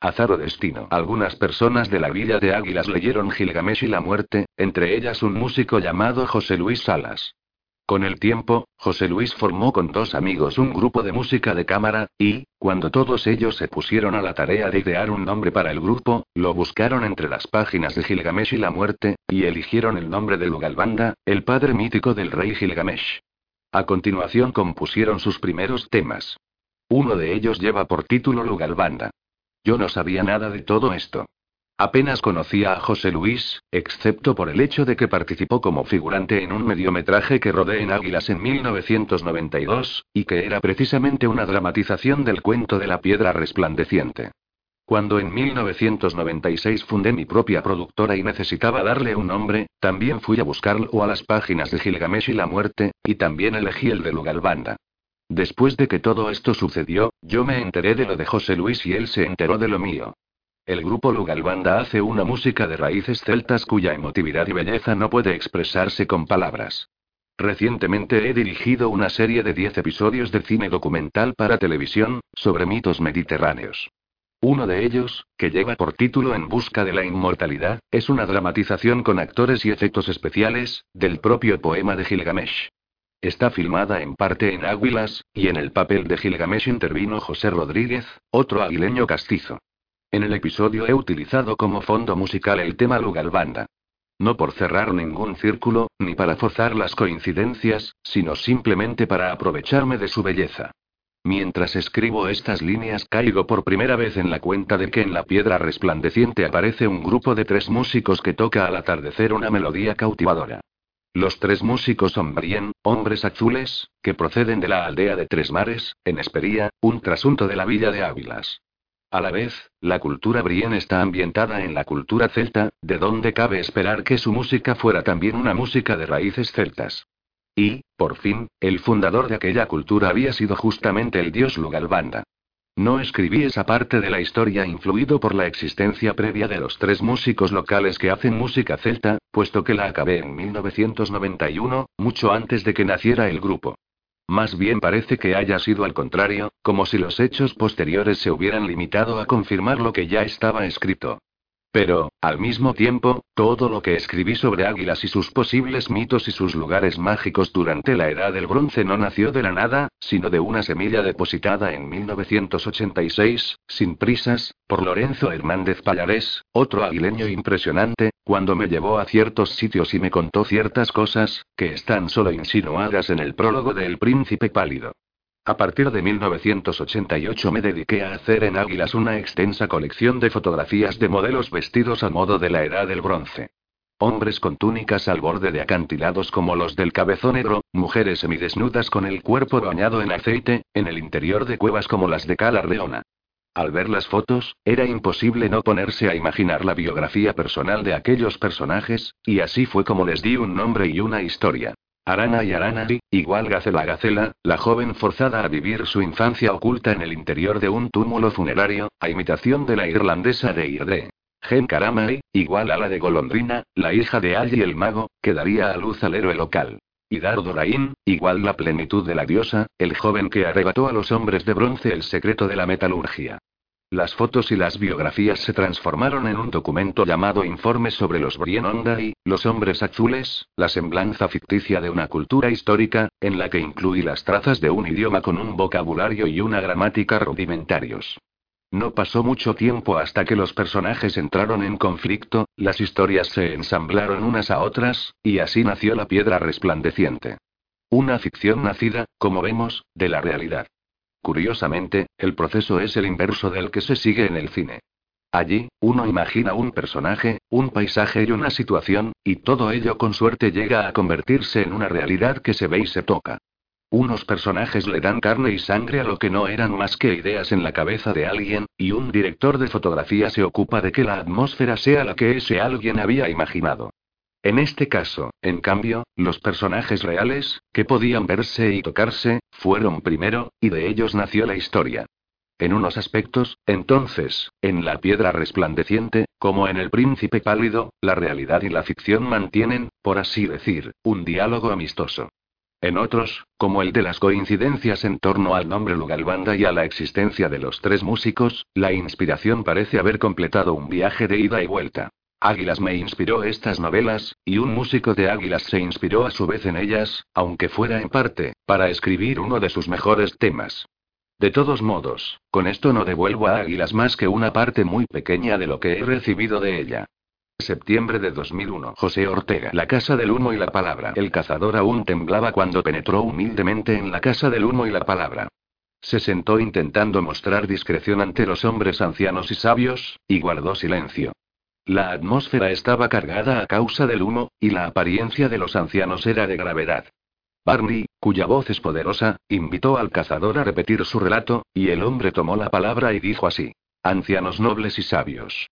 Azar o destino. Algunas personas de la villa de Águilas leyeron Gilgamesh y la muerte, entre ellas un músico llamado José Luis Salas. Con el tiempo, José Luis formó con dos amigos un grupo de música de cámara, y, cuando todos ellos se pusieron a la tarea de idear un nombre para el grupo, lo buscaron entre las páginas de Gilgamesh y la muerte, y eligieron el nombre de Lugalbanda, el padre mítico del rey Gilgamesh. A continuación compusieron sus primeros temas. Uno de ellos lleva por título Lugalbanda. Yo no sabía nada de todo esto. Apenas conocía a José Luis, excepto por el hecho de que participó como figurante en un mediometraje que rodé en Águilas en 1992, y que era precisamente una dramatización del cuento de la piedra resplandeciente. Cuando en 1996 fundé mi propia productora y necesitaba darle un nombre, también fui a buscarlo a las páginas de Gilgamesh y la muerte, y también elegí el de Lugalbanda. Después de que todo esto sucedió, yo me enteré de lo de José Luis y él se enteró de lo mío. El grupo Lugalbanda hace una música de raíces celtas cuya emotividad y belleza no puede expresarse con palabras. Recientemente he dirigido una serie de 10 episodios de cine documental para televisión, sobre mitos mediterráneos. Uno de ellos, que lleva por título En busca de la inmortalidad, es una dramatización con actores y efectos especiales, del propio poema de Gilgamesh. Está filmada en parte en Águilas, y en el papel de Gilgamesh intervino José Rodríguez, otro aguileño castizo. En el episodio he utilizado como fondo musical el tema Lugalbanda. No por cerrar ningún círculo, ni para forzar las coincidencias, sino simplemente para aprovecharme de su belleza. Mientras escribo estas líneas caigo por primera vez en la cuenta de que en la piedra resplandeciente aparece un grupo de tres músicos que toca al atardecer una melodía cautivadora. Los tres músicos son Brien, hombres azules, que proceden de la aldea de Tres Mares, en Espería, un trasunto de la villa de Ávilas. A la vez, la cultura Brien está ambientada en la cultura celta, de donde cabe esperar que su música fuera también una música de raíces celtas. Y, por fin, el fundador de aquella cultura había sido justamente el dios Lugalbanda. No escribí esa parte de la historia influido por la existencia previa de los tres músicos locales que hacen música celta, puesto que la acabé en 1991, mucho antes de que naciera el grupo. Más bien parece que haya sido al contrario, como si los hechos posteriores se hubieran limitado a confirmar lo que ya estaba escrito. Pero, al mismo tiempo, todo lo que escribí sobre águilas y sus posibles mitos y sus lugares mágicos durante la Edad del Bronce no nació de la nada, sino de una semilla depositada en 1986, sin prisas, por Lorenzo Hernández Pallarés, otro aguileño impresionante, cuando me llevó a ciertos sitios y me contó ciertas cosas, que están solo insinuadas en el prólogo de El Príncipe Pálido. A partir de 1988 me dediqué a hacer en Águilas una extensa colección de fotografías de modelos vestidos a modo de la Edad del Bronce. Hombres con túnicas al borde de acantilados como los del cabezón negro, mujeres semidesnudas con el cuerpo bañado en aceite, en el interior de cuevas como las de Cala Reona. Al ver las fotos, era imposible no ponerse a imaginar la biografía personal de aquellos personajes, y así fue como les di un nombre y una historia. Arana y Arana, igual Gacela Gacela, la joven forzada a vivir su infancia oculta en el interior de un túmulo funerario, a imitación de la irlandesa de Irde. Gen Karamai, igual a la de Golondrina, la hija de Ali el mago, que daría a luz al héroe local. Y Dardorain, igual la plenitud de la diosa, el joven que arrebató a los hombres de bronce el secreto de la metalurgia. Las fotos y las biografías se transformaron en un documento llamado Informe sobre los y los hombres azules, la semblanza ficticia de una cultura histórica, en la que incluí las trazas de un idioma con un vocabulario y una gramática rudimentarios. No pasó mucho tiempo hasta que los personajes entraron en conflicto, las historias se ensamblaron unas a otras, y así nació la piedra resplandeciente. Una ficción nacida, como vemos, de la realidad. Curiosamente, el proceso es el inverso del que se sigue en el cine. Allí, uno imagina un personaje, un paisaje y una situación, y todo ello con suerte llega a convertirse en una realidad que se ve y se toca. Unos personajes le dan carne y sangre a lo que no eran más que ideas en la cabeza de alguien, y un director de fotografía se ocupa de que la atmósfera sea la que ese alguien había imaginado. En este caso, en cambio, los personajes reales, que podían verse y tocarse, fueron primero, y de ellos nació la historia. En unos aspectos, entonces, en la piedra resplandeciente, como en el príncipe pálido, la realidad y la ficción mantienen, por así decir, un diálogo amistoso. En otros, como el de las coincidencias en torno al nombre Lugalbanda y a la existencia de los tres músicos, la inspiración parece haber completado un viaje de ida y vuelta. Águilas me inspiró estas novelas, y un músico de Águilas se inspiró a su vez en ellas, aunque fuera en parte, para escribir uno de sus mejores temas. De todos modos, con esto no devuelvo a Águilas más que una parte muy pequeña de lo que he recibido de ella. Septiembre de 2001. José Ortega. La Casa del Humo y la Palabra. El cazador aún temblaba cuando penetró humildemente en la Casa del Humo y la Palabra. Se sentó intentando mostrar discreción ante los hombres ancianos y sabios, y guardó silencio. La atmósfera estaba cargada a causa del humo, y la apariencia de los ancianos era de gravedad. Barney, cuya voz es poderosa, invitó al cazador a repetir su relato, y el hombre tomó la palabra y dijo así. Ancianos nobles y sabios.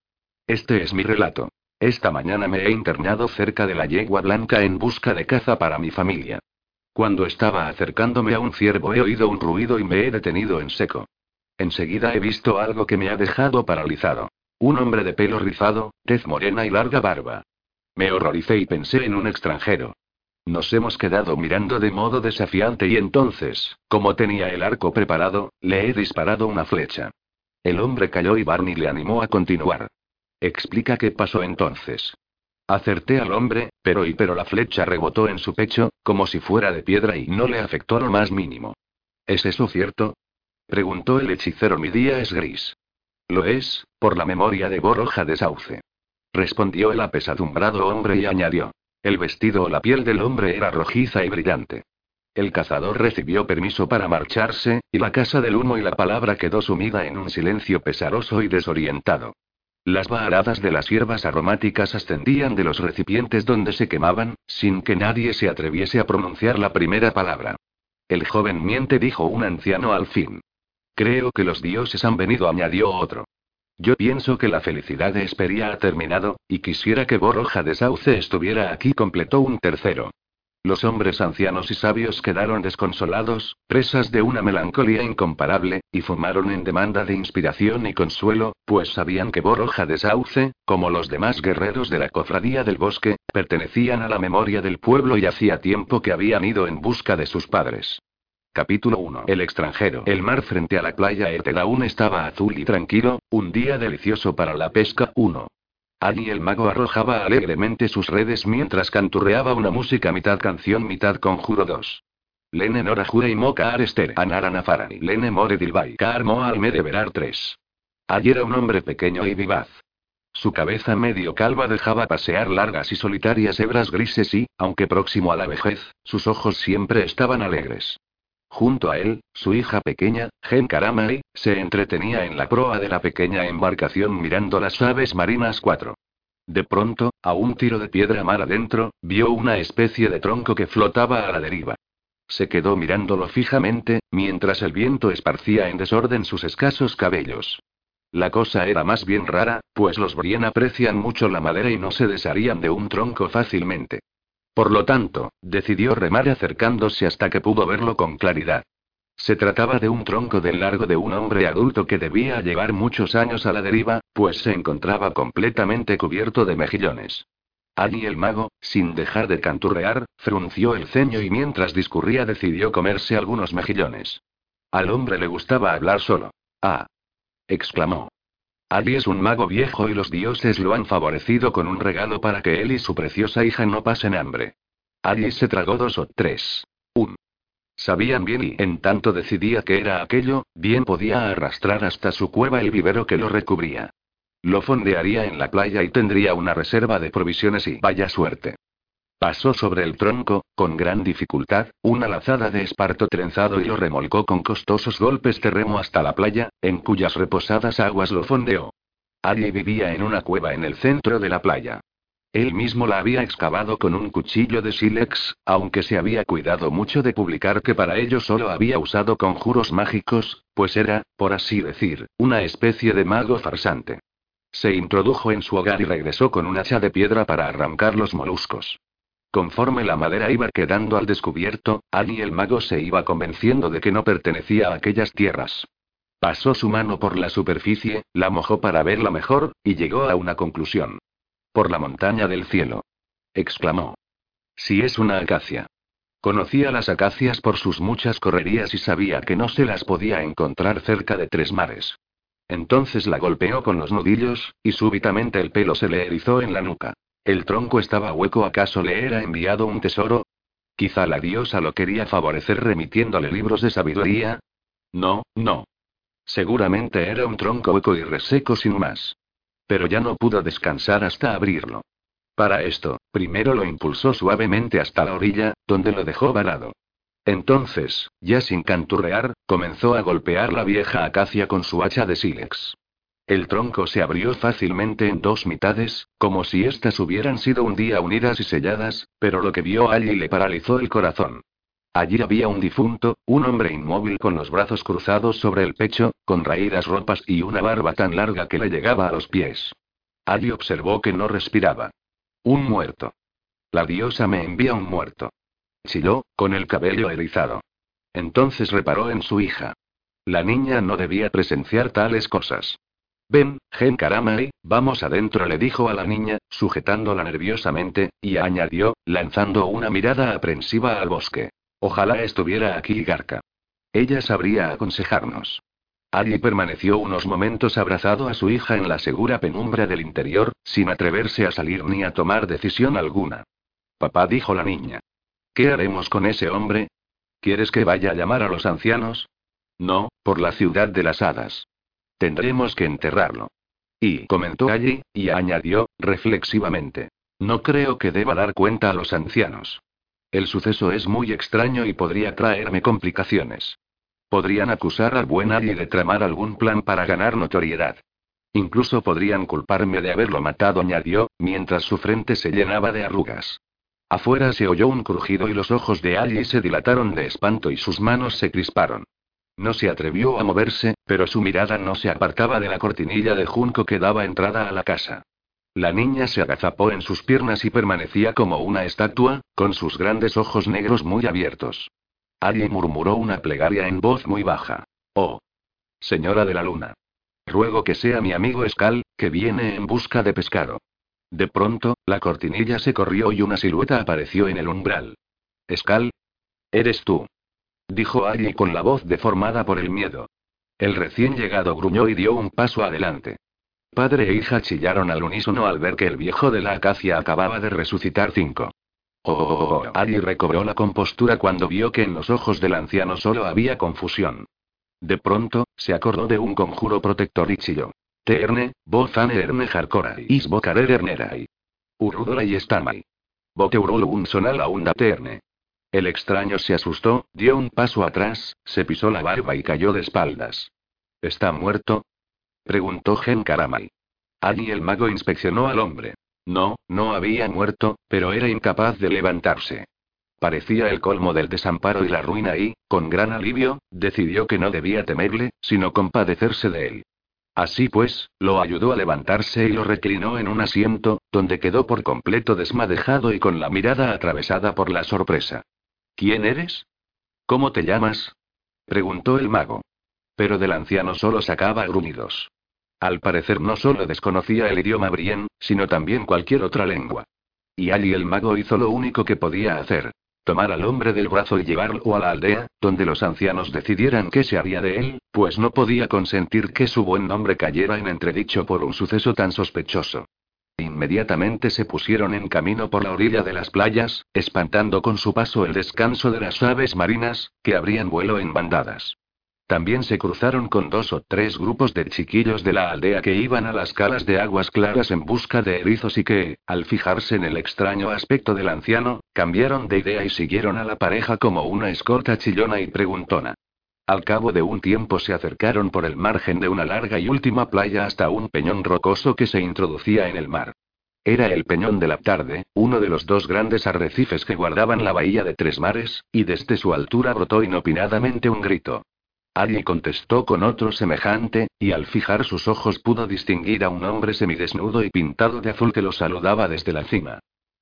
Este es mi relato. Esta mañana me he internado cerca de la yegua blanca en busca de caza para mi familia. Cuando estaba acercándome a un ciervo he oído un ruido y me he detenido en seco. Enseguida he visto algo que me ha dejado paralizado. Un hombre de pelo rizado, tez morena y larga barba. Me horroricé y pensé en un extranjero. Nos hemos quedado mirando de modo desafiante y entonces, como tenía el arco preparado, le he disparado una flecha. El hombre cayó y Barney le animó a continuar. Explica qué pasó entonces. Acerté al hombre, pero y pero la flecha rebotó en su pecho, como si fuera de piedra y no le afectó lo más mínimo. ¿Es eso cierto? Preguntó el hechicero. Mi día es gris. Lo es, por la memoria de Borroja de Sauce. Respondió el apesadumbrado hombre y añadió. El vestido o la piel del hombre era rojiza y brillante. El cazador recibió permiso para marcharse, y la casa del humo y la palabra quedó sumida en un silencio pesaroso y desorientado. Las varadas de las hierbas aromáticas ascendían de los recipientes donde se quemaban, sin que nadie se atreviese a pronunciar la primera palabra. El joven miente, dijo un anciano al fin. Creo que los dioses han venido, añadió otro. Yo pienso que la felicidad de Esperia ha terminado, y quisiera que Borroja de Sauce estuviera aquí, completó un tercero. Los hombres ancianos y sabios quedaron desconsolados, presas de una melancolía incomparable, y fumaron en demanda de inspiración y consuelo, pues sabían que Borroja de Sauce, como los demás guerreros de la cofradía del bosque, pertenecían a la memoria del pueblo y hacía tiempo que habían ido en busca de sus padres. Capítulo 1. El extranjero. El mar frente a la playa Etel aún estaba azul y tranquilo, un día delicioso para la pesca. 1. Annie el mago arrojaba alegremente sus redes mientras canturreaba una música mitad canción mitad conjuro 2. Lene Nora Jura y Moka Arester Anara Nafarani Lene More Dilbai Kaar Moa Almede Verar 3. Allí era un hombre pequeño y vivaz. Su cabeza medio calva dejaba pasear largas y solitarias hebras grises y, aunque próximo a la vejez, sus ojos siempre estaban alegres. Junto a él, su hija pequeña, Gen Karamai, se entretenía en la proa de la pequeña embarcación mirando las aves marinas 4. De pronto, a un tiro de piedra mar adentro, vio una especie de tronco que flotaba a la deriva. Se quedó mirándolo fijamente, mientras el viento esparcía en desorden sus escasos cabellos. La cosa era más bien rara, pues los Brien aprecian mucho la madera y no se desharían de un tronco fácilmente. Por lo tanto, decidió remar acercándose hasta que pudo verlo con claridad. Se trataba de un tronco del largo de un hombre adulto que debía llevar muchos años a la deriva, pues se encontraba completamente cubierto de mejillones. Allí el mago, sin dejar de canturrear, frunció el ceño y mientras discurría decidió comerse algunos mejillones. Al hombre le gustaba hablar solo. Ah. exclamó. Ali es un mago viejo y los dioses lo han favorecido con un regalo para que él y su preciosa hija no pasen hambre. Ali se tragó dos o tres. Un. Sabían bien y, en tanto decidía que era aquello, bien podía arrastrar hasta su cueva el vivero que lo recubría. Lo fondearía en la playa y tendría una reserva de provisiones y vaya suerte. Pasó sobre el tronco, con gran dificultad, una lazada de esparto trenzado y lo remolcó con costosos golpes de remo hasta la playa, en cuyas reposadas aguas lo fondeó. Allí vivía en una cueva en el centro de la playa. Él mismo la había excavado con un cuchillo de sílex, aunque se había cuidado mucho de publicar que para ello solo había usado conjuros mágicos, pues era, por así decir, una especie de mago farsante. Se introdujo en su hogar y regresó con un hacha de piedra para arrancar los moluscos. Conforme la madera iba quedando al descubierto, Ali el mago se iba convenciendo de que no pertenecía a aquellas tierras. Pasó su mano por la superficie, la mojó para verla mejor, y llegó a una conclusión. Por la montaña del cielo. exclamó. Si es una acacia. Conocía las acacias por sus muchas correrías y sabía que no se las podía encontrar cerca de tres mares. Entonces la golpeó con los nudillos, y súbitamente el pelo se le erizó en la nuca. ¿El tronco estaba hueco? ¿Acaso le era enviado un tesoro? Quizá la diosa lo quería favorecer remitiéndole libros de sabiduría. No, no. Seguramente era un tronco hueco y reseco sin más. Pero ya no pudo descansar hasta abrirlo. Para esto, primero lo impulsó suavemente hasta la orilla, donde lo dejó varado. Entonces, ya sin canturrear, comenzó a golpear la vieja acacia con su hacha de sílex. El tronco se abrió fácilmente en dos mitades, como si éstas hubieran sido un día unidas y selladas, pero lo que vio allí le paralizó el corazón. Allí había un difunto, un hombre inmóvil con los brazos cruzados sobre el pecho, con raídas ropas y una barba tan larga que le llegaba a los pies. Allí observó que no respiraba. Un muerto. La diosa me envía un muerto. Chilló, con el cabello erizado. Entonces reparó en su hija. La niña no debía presenciar tales cosas. Ven, Gen Karamai, vamos adentro, le dijo a la niña, sujetándola nerviosamente, y añadió, lanzando una mirada aprensiva al bosque. Ojalá estuviera aquí Garca. Ella sabría aconsejarnos. Allí permaneció unos momentos abrazado a su hija en la segura penumbra del interior, sin atreverse a salir ni a tomar decisión alguna. Papá dijo la niña. ¿Qué haremos con ese hombre? ¿Quieres que vaya a llamar a los ancianos? No, por la ciudad de las hadas. Tendremos que enterrarlo. Y comentó allí, y añadió, reflexivamente. No creo que deba dar cuenta a los ancianos. El suceso es muy extraño y podría traerme complicaciones. Podrían acusar al buen Ali de tramar algún plan para ganar notoriedad. Incluso podrían culparme de haberlo matado, añadió, mientras su frente se llenaba de arrugas. Afuera se oyó un crujido y los ojos de Ali se dilataron de espanto y sus manos se crisparon. No se atrevió a moverse, pero su mirada no se apartaba de la cortinilla de junco que daba entrada a la casa. La niña se agazapó en sus piernas y permanecía como una estatua, con sus grandes ojos negros muy abiertos. Ali murmuró una plegaria en voz muy baja. Oh. Señora de la luna. Ruego que sea mi amigo Escal, que viene en busca de pescado. De pronto, la cortinilla se corrió y una silueta apareció en el umbral. Escal. Eres tú. Dijo Ali con la voz deformada por el miedo. El recién llegado gruñó y dio un paso adelante. Padre e hija chillaron al unísono al ver que el viejo de la acacia acababa de resucitar cinco. Oh, Ali recobró la compostura cuando vio que en los ojos del anciano solo había confusión. De pronto, se acordó de un conjuro protector y chilló. Teerne, bozane erne harkorai, isbokarer ernerai. Urudora y estamai. Boteurolo un sonala unda terne. El extraño se asustó, dio un paso atrás, se pisó la barba y cayó de espaldas. ¿Está muerto? preguntó Gen Karamai. Ali el mago inspeccionó al hombre. No, no había muerto, pero era incapaz de levantarse. Parecía el colmo del desamparo y la ruina y, con gran alivio, decidió que no debía temerle, sino compadecerse de él. Así pues, lo ayudó a levantarse y lo reclinó en un asiento, donde quedó por completo desmadejado y con la mirada atravesada por la sorpresa. ¿Quién eres? ¿Cómo te llamas? preguntó el mago. Pero del anciano solo sacaba gruñidos. Al parecer no solo desconocía el idioma brien, sino también cualquier otra lengua. Y allí el mago hizo lo único que podía hacer. Tomar al hombre del brazo y llevarlo a la aldea, donde los ancianos decidieran qué se haría de él, pues no podía consentir que su buen nombre cayera en entredicho por un suceso tan sospechoso. Inmediatamente se pusieron en camino por la orilla de las playas, espantando con su paso el descanso de las aves marinas, que abrían vuelo en bandadas. También se cruzaron con dos o tres grupos de chiquillos de la aldea que iban a las calas de aguas claras en busca de erizos y que, al fijarse en el extraño aspecto del anciano, cambiaron de idea y siguieron a la pareja como una escorta chillona y preguntona. Al cabo de un tiempo se acercaron por el margen de una larga y última playa hasta un peñón rocoso que se introducía en el mar. Era el peñón de la tarde, uno de los dos grandes arrecifes que guardaban la bahía de Tres Mares, y desde su altura brotó inopinadamente un grito. Ali contestó con otro semejante, y al fijar sus ojos pudo distinguir a un hombre semidesnudo y pintado de azul que lo saludaba desde la cima.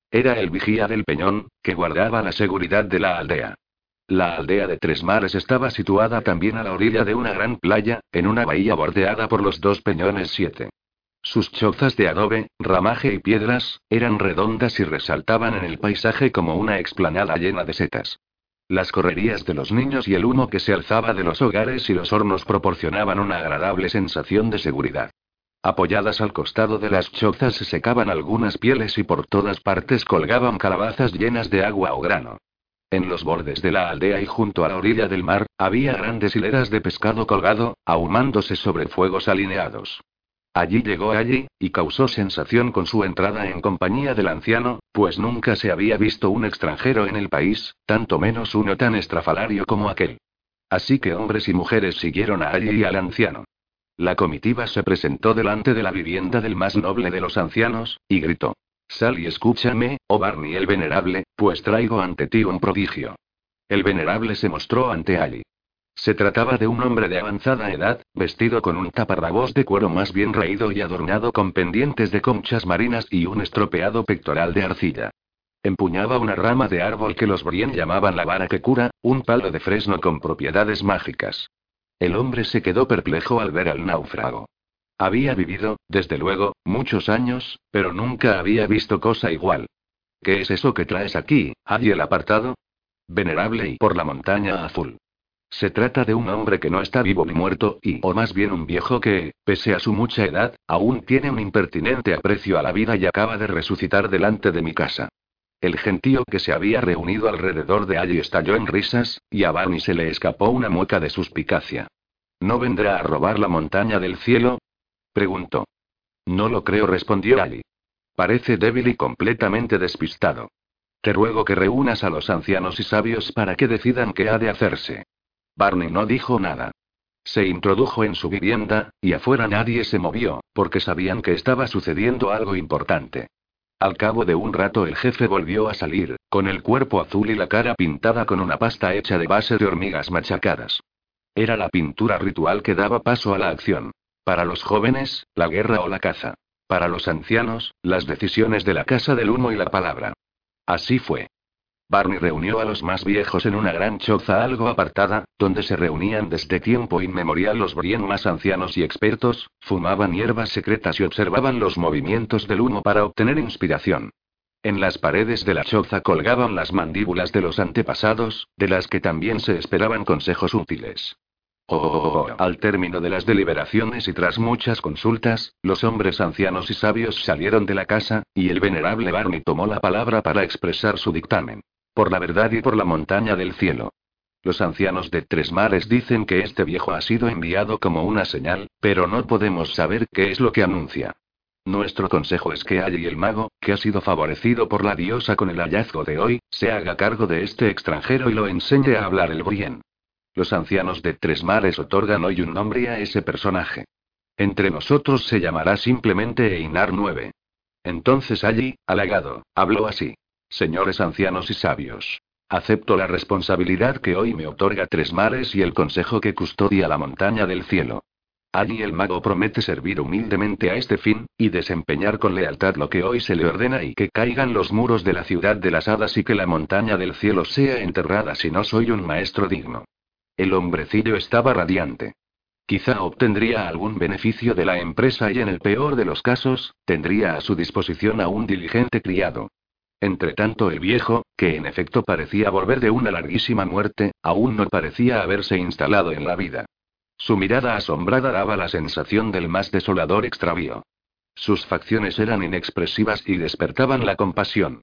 Era el vigía del peñón, que guardaba la seguridad de la aldea. La aldea de Tres Mares estaba situada también a la orilla de una gran playa, en una bahía bordeada por los dos peñones siete. Sus chozas de adobe, ramaje y piedras, eran redondas y resaltaban en el paisaje como una explanada llena de setas. Las correrías de los niños y el humo que se alzaba de los hogares y los hornos proporcionaban una agradable sensación de seguridad. Apoyadas al costado de las chozas se secaban algunas pieles y por todas partes colgaban calabazas llenas de agua o grano. En los bordes de la aldea y junto a la orilla del mar, había grandes hileras de pescado colgado, ahumándose sobre fuegos alineados. Allí llegó allí, y causó sensación con su entrada en compañía del anciano, pues nunca se había visto un extranjero en el país, tanto menos uno tan estrafalario como aquel. Así que hombres y mujeres siguieron a allí y al anciano. La comitiva se presentó delante de la vivienda del más noble de los ancianos, y gritó. Sal y escúchame, oh Barney el venerable, pues traigo ante ti un prodigio. El venerable se mostró ante Ali. Se trataba de un hombre de avanzada edad, vestido con un taparrabos de cuero más bien raído y adornado con pendientes de conchas marinas y un estropeado pectoral de arcilla. Empuñaba una rama de árbol que los Brien llamaban la vara que cura, un palo de fresno con propiedades mágicas. El hombre se quedó perplejo al ver al náufrago. Había vivido, desde luego, muchos años, pero nunca había visto cosa igual. ¿Qué es eso que traes aquí, allí el apartado? Venerable y por la montaña azul. Se trata de un hombre que no está vivo ni muerto, y, o más bien un viejo que, pese a su mucha edad, aún tiene un impertinente aprecio a la vida y acaba de resucitar delante de mi casa. El gentío que se había reunido alrededor de allí estalló en risas, y a Barney se le escapó una mueca de suspicacia. ¿No vendrá a robar la montaña del cielo? Preguntó. No lo creo, respondió Ali. Parece débil y completamente despistado. Te ruego que reúnas a los ancianos y sabios para que decidan qué ha de hacerse. Barney no dijo nada. Se introdujo en su vivienda, y afuera nadie se movió, porque sabían que estaba sucediendo algo importante. Al cabo de un rato el jefe volvió a salir, con el cuerpo azul y la cara pintada con una pasta hecha de base de hormigas machacadas. Era la pintura ritual que daba paso a la acción. Para los jóvenes, la guerra o la caza. Para los ancianos, las decisiones de la casa del humo y la palabra. Así fue. Barney reunió a los más viejos en una gran choza algo apartada, donde se reunían desde tiempo inmemorial los Brien más ancianos y expertos, fumaban hierbas secretas y observaban los movimientos del humo para obtener inspiración. En las paredes de la choza colgaban las mandíbulas de los antepasados, de las que también se esperaban consejos útiles. Oh, al término de las deliberaciones y tras muchas consultas, los hombres ancianos y sabios salieron de la casa, y el venerable Barney tomó la palabra para expresar su dictamen. Por la verdad y por la montaña del cielo. Los ancianos de Tres Mares dicen que este viejo ha sido enviado como una señal, pero no podemos saber qué es lo que anuncia. Nuestro consejo es que Allí el mago, que ha sido favorecido por la diosa con el hallazgo de hoy, se haga cargo de este extranjero y lo enseñe a hablar el Brien. Los ancianos de Tres Mares otorgan hoy un nombre a ese personaje. Entre nosotros se llamará simplemente Einar 9. Entonces allí, halagado, habló así. Señores ancianos y sabios. Acepto la responsabilidad que hoy me otorga Tres Mares y el consejo que custodia la montaña del cielo. Allí el mago promete servir humildemente a este fin, y desempeñar con lealtad lo que hoy se le ordena y que caigan los muros de la ciudad de las hadas y que la montaña del cielo sea enterrada si no soy un maestro digno. El hombrecillo estaba radiante. Quizá obtendría algún beneficio de la empresa y en el peor de los casos, tendría a su disposición a un diligente criado. Entretanto el viejo, que en efecto parecía volver de una larguísima muerte, aún no parecía haberse instalado en la vida. Su mirada asombrada daba la sensación del más desolador extravío. Sus facciones eran inexpresivas y despertaban la compasión.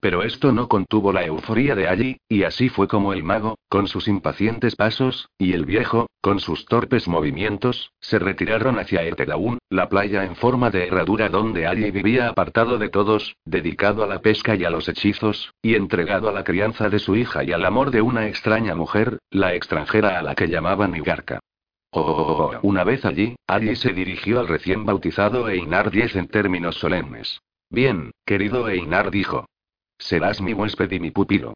Pero esto no contuvo la euforía de allí, y así fue como el mago, con sus impacientes pasos, y el viejo, con sus torpes movimientos, se retiraron hacia Etedaún, la playa en forma de herradura donde allí vivía apartado de todos, dedicado a la pesca y a los hechizos, y entregado a la crianza de su hija y al amor de una extraña mujer, la extranjera a la que llamaban Igarca. Oh, una vez allí, allí se dirigió al recién bautizado Einar Diez en términos solemnes. Bien, querido Einar dijo. Serás mi huésped y mi pupilo.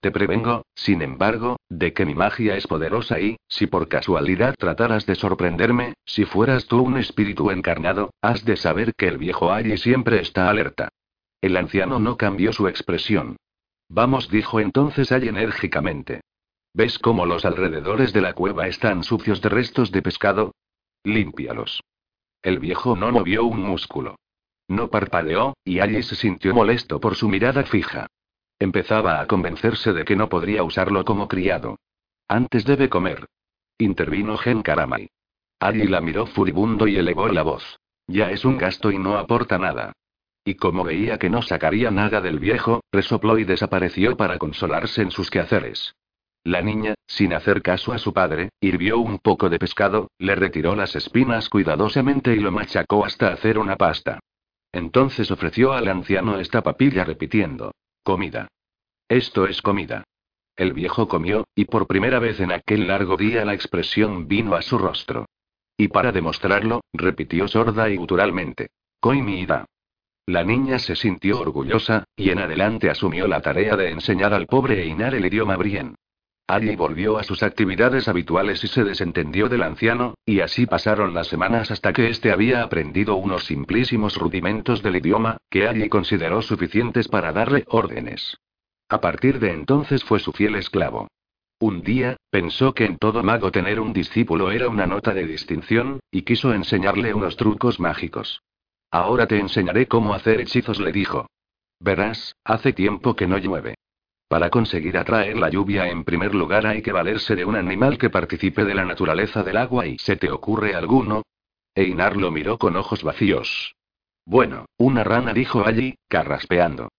Te prevengo, sin embargo, de que mi magia es poderosa y, si por casualidad trataras de sorprenderme, si fueras tú un espíritu encarnado, has de saber que el viejo allí siempre está alerta. El anciano no cambió su expresión. Vamos, dijo entonces Allí enérgicamente. ¿Ves cómo los alrededores de la cueva están sucios de restos de pescado? Límpialos. El viejo no movió un músculo. No parpadeó, y allí se sintió molesto por su mirada fija. Empezaba a convencerse de que no podría usarlo como criado. Antes debe comer. Intervino Gen Karamai. Ali la miró furibundo y elevó la voz. Ya es un gasto y no aporta nada. Y como veía que no sacaría nada del viejo, resopló y desapareció para consolarse en sus quehaceres. La niña, sin hacer caso a su padre, hirvió un poco de pescado, le retiró las espinas cuidadosamente y lo machacó hasta hacer una pasta. Entonces ofreció al anciano esta papilla repitiendo. Comida. Esto es comida. El viejo comió, y por primera vez en aquel largo día la expresión vino a su rostro. Y para demostrarlo, repitió sorda y guturalmente. Coimida. La niña se sintió orgullosa, y en adelante asumió la tarea de enseñar al pobre Einar el idioma Brien. Ali volvió a sus actividades habituales y se desentendió del anciano, y así pasaron las semanas hasta que éste había aprendido unos simplísimos rudimentos del idioma, que Ali consideró suficientes para darle órdenes. A partir de entonces fue su fiel esclavo. Un día, pensó que en todo mago tener un discípulo era una nota de distinción, y quiso enseñarle unos trucos mágicos. Ahora te enseñaré cómo hacer hechizos, le dijo. Verás, hace tiempo que no llueve. Para conseguir atraer la lluvia en primer lugar hay que valerse de un animal que participe de la naturaleza del agua y ¿se te ocurre alguno? Einar lo miró con ojos vacíos. Bueno, una rana dijo allí, carraspeando.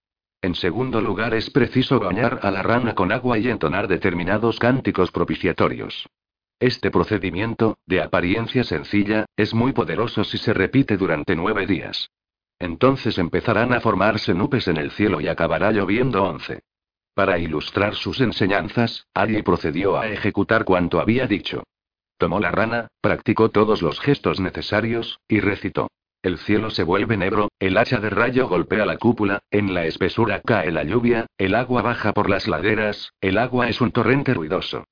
En segundo lugar es preciso bañar a la rana con agua y entonar determinados cánticos propiciatorios. Este procedimiento, de apariencia sencilla, es muy poderoso si se repite durante nueve días. Entonces empezarán a formarse nubes en el cielo y acabará lloviendo once. Para ilustrar sus enseñanzas, Ali procedió a ejecutar cuanto había dicho. Tomó la rana, practicó todos los gestos necesarios, y recitó. El cielo se vuelve negro, el hacha de rayo golpea la cúpula, en la espesura cae la lluvia, el agua baja por las laderas, el agua es un torrente ruidoso.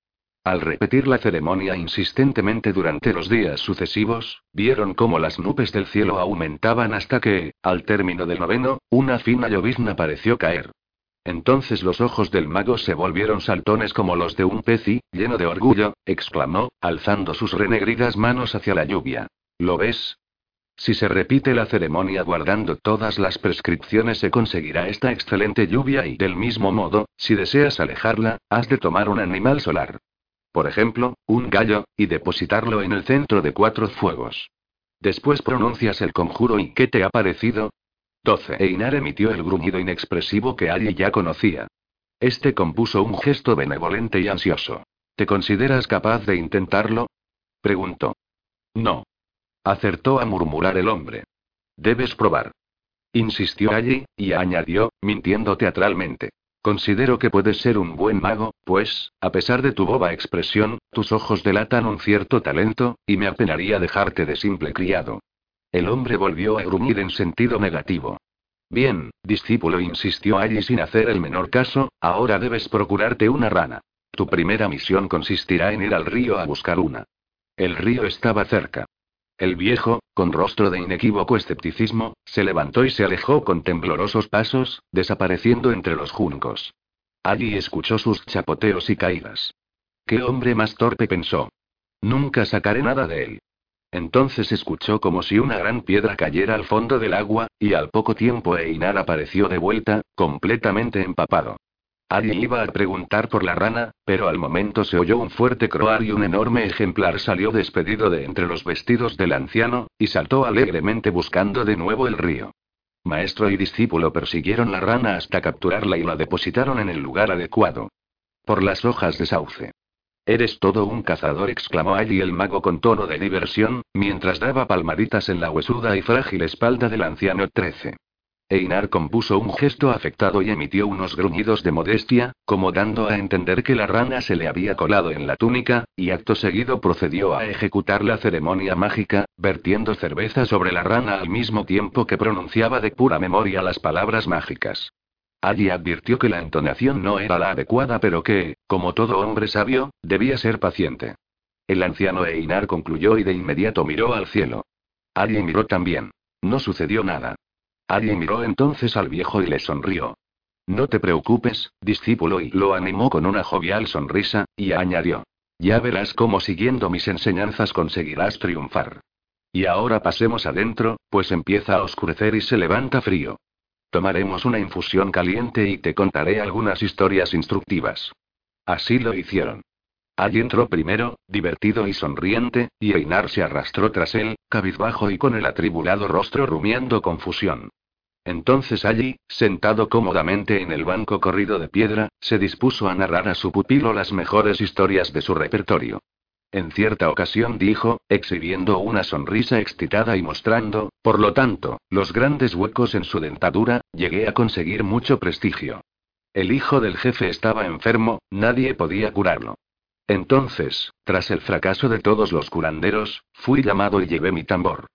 Al repetir la ceremonia insistentemente durante los días sucesivos, vieron cómo las nubes del cielo aumentaban hasta que, al término del noveno, una fina llovizna pareció caer. Entonces los ojos del mago se volvieron saltones como los de un pez y, lleno de orgullo, exclamó, alzando sus renegridas manos hacia la lluvia. ¿Lo ves? Si se repite la ceremonia guardando todas las prescripciones se conseguirá esta excelente lluvia y del mismo modo, si deseas alejarla, has de tomar un animal solar. Por ejemplo, un gallo, y depositarlo en el centro de cuatro fuegos. Después pronuncias el conjuro y ¿qué te ha parecido? 12. Einar emitió el gruñido inexpresivo que Ali ya conocía. Este compuso un gesto benevolente y ansioso. ¿Te consideras capaz de intentarlo? preguntó. No. Acertó a murmurar el hombre. Debes probar. Insistió allí, y añadió, mintiendo teatralmente. Considero que puedes ser un buen mago, pues, a pesar de tu boba expresión, tus ojos delatan un cierto talento, y me apenaría dejarte de simple criado. El hombre volvió a gruñir en sentido negativo. Bien, discípulo, insistió allí sin hacer el menor caso, ahora debes procurarte una rana. Tu primera misión consistirá en ir al río a buscar una. El río estaba cerca. El viejo, con rostro de inequívoco escepticismo, se levantó y se alejó con temblorosos pasos, desapareciendo entre los juncos. Allí escuchó sus chapoteos y caídas. ¿Qué hombre más torpe pensó? Nunca sacaré nada de él. Entonces escuchó como si una gran piedra cayera al fondo del agua, y al poco tiempo Einar apareció de vuelta, completamente empapado. Alguien iba a preguntar por la rana, pero al momento se oyó un fuerte croar y un enorme ejemplar salió despedido de entre los vestidos del anciano, y saltó alegremente buscando de nuevo el río. Maestro y discípulo persiguieron la rana hasta capturarla y la depositaron en el lugar adecuado. Por las hojas de sauce. Eres todo un cazador, exclamó allí el mago con tono de diversión, mientras daba palmaditas en la huesuda y frágil espalda del anciano trece. Einar compuso un gesto afectado y emitió unos gruñidos de modestia, como dando a entender que la rana se le había colado en la túnica, y acto seguido procedió a ejecutar la ceremonia mágica, vertiendo cerveza sobre la rana al mismo tiempo que pronunciaba de pura memoria las palabras mágicas. Allí advirtió que la entonación no era la adecuada, pero que, como todo hombre sabio, debía ser paciente. El anciano Einar concluyó y de inmediato miró al cielo. Allí miró también. No sucedió nada. Allí miró entonces al viejo y le sonrió. No te preocupes, discípulo, y lo animó con una jovial sonrisa, y añadió. Ya verás cómo siguiendo mis enseñanzas conseguirás triunfar. Y ahora pasemos adentro, pues empieza a oscurecer y se levanta frío. Tomaremos una infusión caliente y te contaré algunas historias instructivas. Así lo hicieron. Allí entró primero, divertido y sonriente, y Einar se arrastró tras él, cabizbajo y con el atribulado rostro rumiando confusión. Entonces allí, sentado cómodamente en el banco corrido de piedra, se dispuso a narrar a su pupilo las mejores historias de su repertorio. En cierta ocasión dijo, exhibiendo una sonrisa excitada y mostrando, por lo tanto, los grandes huecos en su dentadura, llegué a conseguir mucho prestigio. El hijo del jefe estaba enfermo, nadie podía curarlo. Entonces, tras el fracaso de todos los curanderos, fui llamado y llevé mi tambor.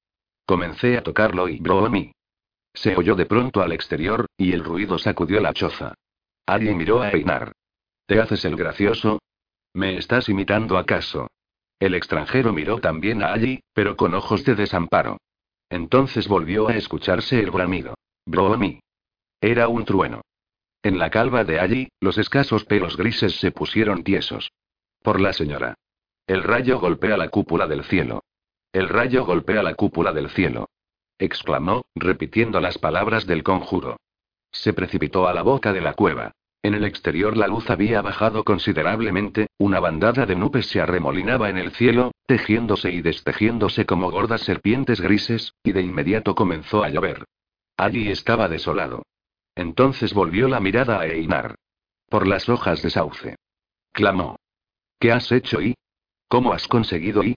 Comencé a tocarlo y bromi. Se oyó de pronto al exterior, y el ruido sacudió la choza. Alguien miró a Einar. ¿Te haces el gracioso? ¿Me estás imitando acaso? El extranjero miró también a allí, pero con ojos de desamparo. Entonces volvió a escucharse el bramido. Bromi. Era un trueno. En la calva de allí, los escasos pelos grises se pusieron tiesos. Por la señora. El rayo golpea la cúpula del cielo. El rayo golpea la cúpula del cielo exclamó, repitiendo las palabras del conjuro. Se precipitó a la boca de la cueva. En el exterior la luz había bajado considerablemente, una bandada de nubes se arremolinaba en el cielo, tejiéndose y destejiéndose como gordas serpientes grises, y de inmediato comenzó a llover. Allí estaba desolado. Entonces volvió la mirada a Einar. Por las hojas de sauce. Clamó. ¿Qué has hecho y? ¿Cómo has conseguido y?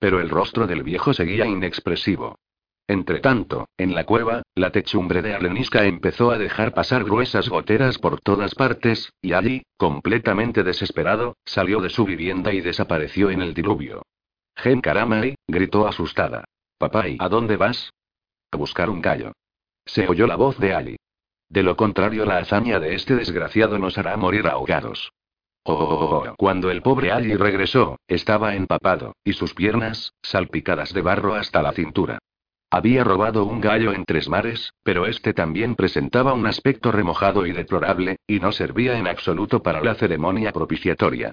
Pero el rostro del viejo seguía inexpresivo. Entretanto, en la cueva, la techumbre de arenisca empezó a dejar pasar gruesas goteras por todas partes, y allí, completamente desesperado, salió de su vivienda y desapareció en el diluvio. Gen Karamai, gritó asustada. Papá, ¿y a dónde vas? A buscar un gallo. Se oyó la voz de Ali. De lo contrario, la hazaña de este desgraciado nos hará morir ahogados. Oh, oh, oh, cuando el pobre Ali regresó, estaba empapado, y sus piernas, salpicadas de barro hasta la cintura. Había robado un gallo en tres mares, pero este también presentaba un aspecto remojado y deplorable, y no servía en absoluto para la ceremonia propiciatoria.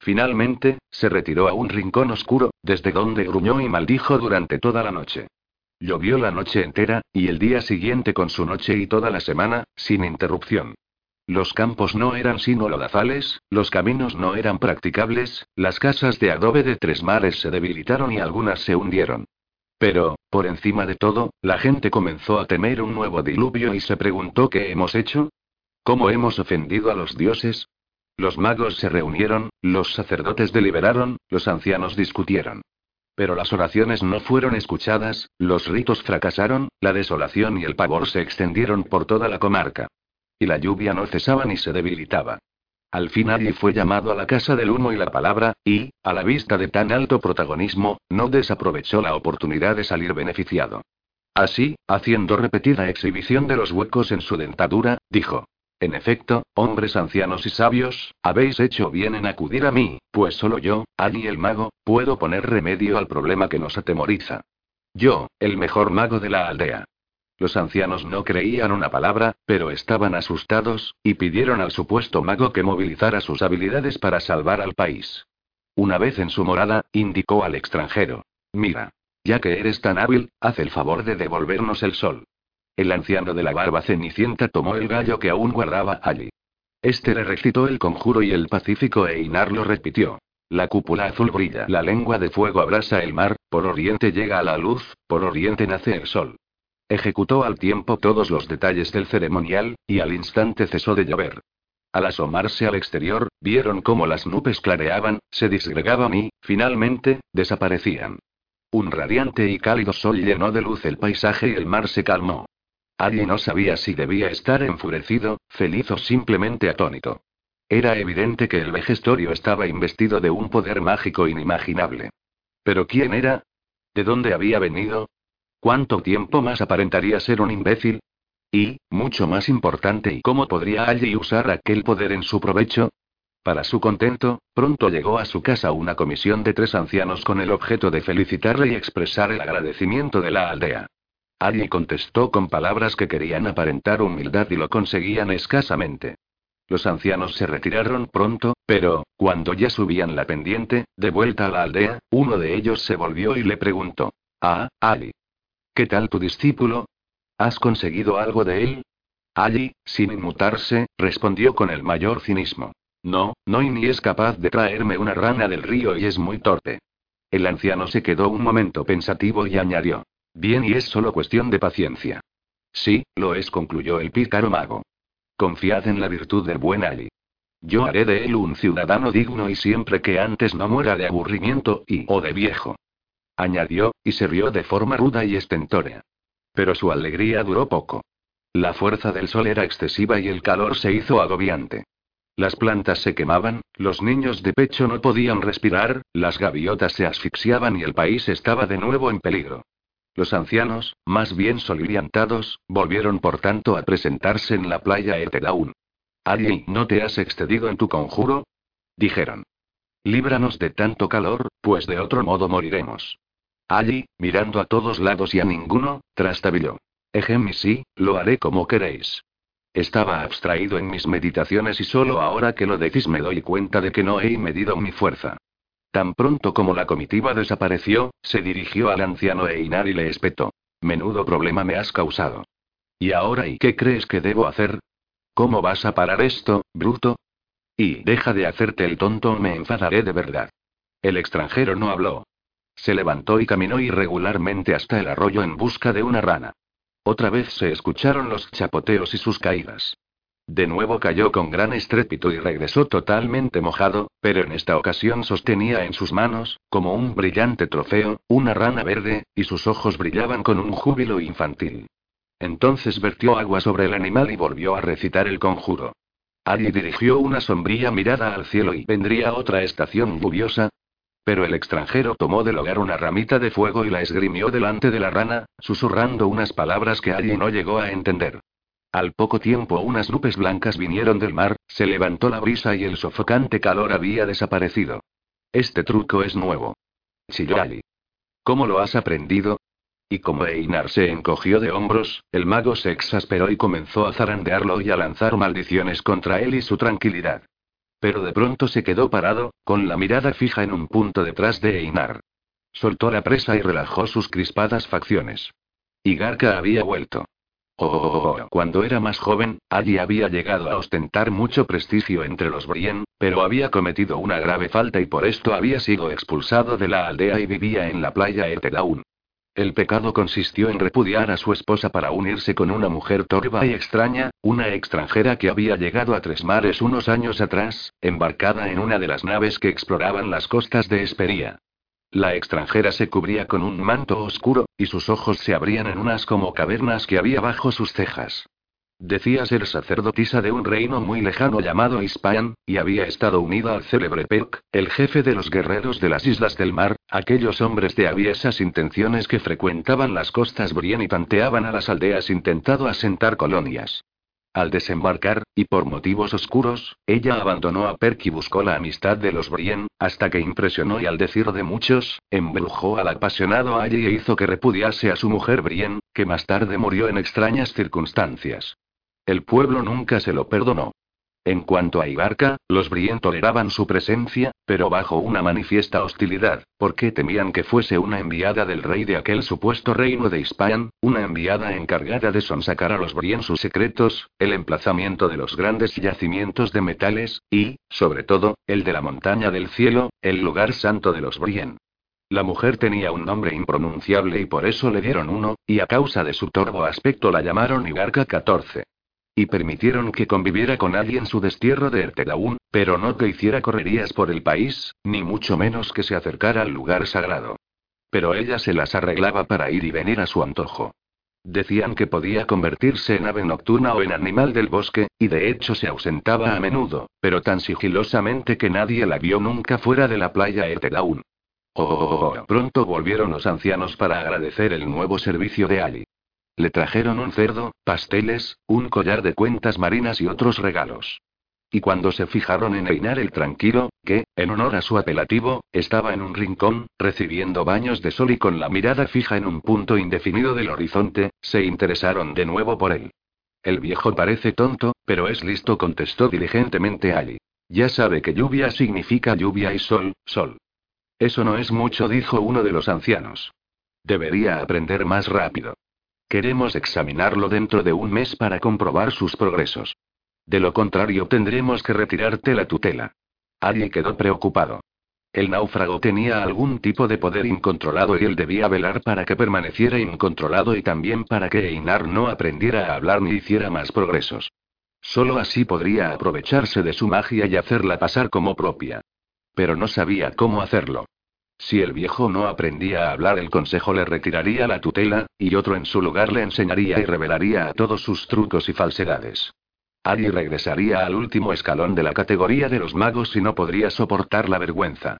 Finalmente, se retiró a un rincón oscuro, desde donde gruñó y maldijo durante toda la noche. Llovió la noche entera, y el día siguiente con su noche y toda la semana, sin interrupción. Los campos no eran sino lodazales, los caminos no eran practicables, las casas de adobe de tres mares se debilitaron y algunas se hundieron. Pero, por encima de todo, la gente comenzó a temer un nuevo diluvio y se preguntó qué hemos hecho. ¿Cómo hemos ofendido a los dioses? Los magos se reunieron, los sacerdotes deliberaron, los ancianos discutieron. Pero las oraciones no fueron escuchadas, los ritos fracasaron, la desolación y el pavor se extendieron por toda la comarca. Y la lluvia no cesaba ni se debilitaba. Al fin allí fue llamado a la casa del humo y la palabra, y, a la vista de tan alto protagonismo, no desaprovechó la oportunidad de salir beneficiado. Así, haciendo repetida exhibición de los huecos en su dentadura, dijo. En efecto, hombres ancianos y sabios, habéis hecho bien en acudir a mí, pues solo yo, Ali el mago, puedo poner remedio al problema que nos atemoriza. Yo, el mejor mago de la aldea. Los ancianos no creían una palabra, pero estaban asustados, y pidieron al supuesto mago que movilizara sus habilidades para salvar al país. Una vez en su morada, indicó al extranjero. Mira. Ya que eres tan hábil, haz el favor de devolvernos el sol. El anciano de la barba cenicienta tomó el gallo que aún guardaba allí. Este le recitó el conjuro y el pacífico Einar lo repitió. La cúpula azul brilla, la lengua de fuego abrasa el mar, por oriente llega a la luz, por oriente nace el sol. Ejecutó al tiempo todos los detalles del ceremonial, y al instante cesó de llover. Al asomarse al exterior, vieron cómo las nubes clareaban, se disgregaban y, finalmente, desaparecían. Un radiante y cálido sol llenó de luz el paisaje y el mar se calmó. Ali no sabía si debía estar enfurecido, feliz o simplemente atónito. Era evidente que el vejestorio estaba investido de un poder mágico inimaginable. ¿Pero quién era? ¿De dónde había venido? ¿Cuánto tiempo más aparentaría ser un imbécil? Y, mucho más importante, ¿y cómo podría allí usar aquel poder en su provecho? Para su contento, pronto llegó a su casa una comisión de tres ancianos con el objeto de felicitarle y expresar el agradecimiento de la aldea. Allí contestó con palabras que querían aparentar humildad y lo conseguían escasamente. Los ancianos se retiraron pronto, pero, cuando ya subían la pendiente, de vuelta a la aldea, uno de ellos se volvió y le preguntó. Ah, Ali. ¿Qué tal tu discípulo? ¿Has conseguido algo de él? Allí, sin inmutarse, respondió con el mayor cinismo. No, no y ni es capaz de traerme una rana del río y es muy torpe. El anciano se quedó un momento pensativo y añadió. Bien y es solo cuestión de paciencia. Sí, lo es, concluyó el pícaro mago. Confiad en la virtud del buen Ali. Yo haré de él un ciudadano digno y siempre que antes no muera de aburrimiento y o de viejo. Añadió, y se rió de forma ruda y estentórea. Pero su alegría duró poco. La fuerza del sol era excesiva y el calor se hizo agobiante. Las plantas se quemaban, los niños de pecho no podían respirar, las gaviotas se asfixiaban y el país estaba de nuevo en peligro. Los ancianos, más bien soliviantados, volvieron por tanto a presentarse en la playa Etelaun. Ali, ¿no te has excedido en tu conjuro? Dijeron. Líbranos de tanto calor, pues de otro modo moriremos. Allí, mirando a todos lados y a ninguno, trastabilló. Ejem sí, lo haré como queréis. Estaba abstraído en mis meditaciones y solo ahora que lo decís me doy cuenta de que no he medido mi fuerza. Tan pronto como la comitiva desapareció, se dirigió al anciano Einar y le espetó. Menudo problema me has causado. ¿Y ahora y qué crees que debo hacer? ¿Cómo vas a parar esto, bruto? Y deja de hacerte el tonto me enfadaré de verdad. El extranjero no habló. Se levantó y caminó irregularmente hasta el arroyo en busca de una rana. Otra vez se escucharon los chapoteos y sus caídas. De nuevo cayó con gran estrépito y regresó totalmente mojado, pero en esta ocasión sostenía en sus manos, como un brillante trofeo, una rana verde, y sus ojos brillaban con un júbilo infantil. Entonces vertió agua sobre el animal y volvió a recitar el conjuro. Allí dirigió una sombría mirada al cielo y vendría otra estación lluviosa, pero el extranjero tomó del hogar una ramita de fuego y la esgrimió delante de la rana, susurrando unas palabras que allí no llegó a entender. Al poco tiempo unas nubes blancas vinieron del mar, se levantó la brisa y el sofocante calor había desaparecido. Este truco es nuevo. Chilló allí. ¿Cómo lo has aprendido? Y como Einar se encogió de hombros, el mago se exasperó y comenzó a zarandearlo y a lanzar maldiciones contra él y su tranquilidad. Pero de pronto se quedó parado, con la mirada fija en un punto detrás de Einar. Soltó la presa y relajó sus crispadas facciones. Igarka había vuelto. Oh, oh, oh, cuando era más joven, allí había llegado a ostentar mucho prestigio entre los Brien, pero había cometido una grave falta y por esto había sido expulsado de la aldea y vivía en la playa Etelaun. El pecado consistió en repudiar a su esposa para unirse con una mujer torva y extraña, una extranjera que había llegado a Tres Mares unos años atrás, embarcada en una de las naves que exploraban las costas de Espería. La extranjera se cubría con un manto oscuro, y sus ojos se abrían en unas como cavernas que había bajo sus cejas. Decía ser sacerdotisa de un reino muy lejano llamado Ispayan, y había estado unida al célebre Perk, el jefe de los guerreros de las Islas del Mar, aquellos hombres de aviesas intenciones que frecuentaban las costas Brien y tanteaban a las aldeas intentado asentar colonias. Al desembarcar, y por motivos oscuros, ella abandonó a Perk y buscó la amistad de los Brien, hasta que impresionó y al decir de muchos, embrujó al apasionado allí e hizo que repudiase a su mujer Brien, que más tarde murió en extrañas circunstancias. El pueblo nunca se lo perdonó. En cuanto a Ibarca, los Brien toleraban su presencia, pero bajo una manifiesta hostilidad, porque temían que fuese una enviada del rey de aquel supuesto reino de Hispan, una enviada encargada de sonsacar a los Brien sus secretos, el emplazamiento de los grandes yacimientos de metales, y, sobre todo, el de la montaña del cielo, el lugar santo de los Brien. La mujer tenía un nombre impronunciable y por eso le dieron uno, y a causa de su torvo aspecto la llamaron Igarca 14 y permitieron que conviviera con alguien su destierro de Ertelaún, pero no que hiciera correrías por el país, ni mucho menos que se acercara al lugar sagrado. Pero ella se las arreglaba para ir y venir a su antojo. Decían que podía convertirse en ave nocturna o en animal del bosque, y de hecho se ausentaba a menudo, pero tan sigilosamente que nadie la vio nunca fuera de la playa Ertelaún. Oh, pronto volvieron los ancianos para agradecer el nuevo servicio de Ali. Le trajeron un cerdo, pasteles, un collar de cuentas marinas y otros regalos. Y cuando se fijaron en Einar el Tranquilo, que, en honor a su apelativo, estaba en un rincón, recibiendo baños de sol y con la mirada fija en un punto indefinido del horizonte, se interesaron de nuevo por él. El viejo parece tonto, pero es listo, contestó diligentemente Ali. Ya sabe que lluvia significa lluvia y sol, sol. Eso no es mucho, dijo uno de los ancianos. Debería aprender más rápido. Queremos examinarlo dentro de un mes para comprobar sus progresos. De lo contrario, tendremos que retirarte la tutela. Ali quedó preocupado. El náufrago tenía algún tipo de poder incontrolado y él debía velar para que permaneciera incontrolado y también para que Einar no aprendiera a hablar ni hiciera más progresos. Solo así podría aprovecharse de su magia y hacerla pasar como propia. Pero no sabía cómo hacerlo. Si el viejo no aprendía a hablar, el consejo le retiraría la tutela, y otro en su lugar le enseñaría y revelaría a todos sus trucos y falsedades. Ali regresaría al último escalón de la categoría de los magos y no podría soportar la vergüenza.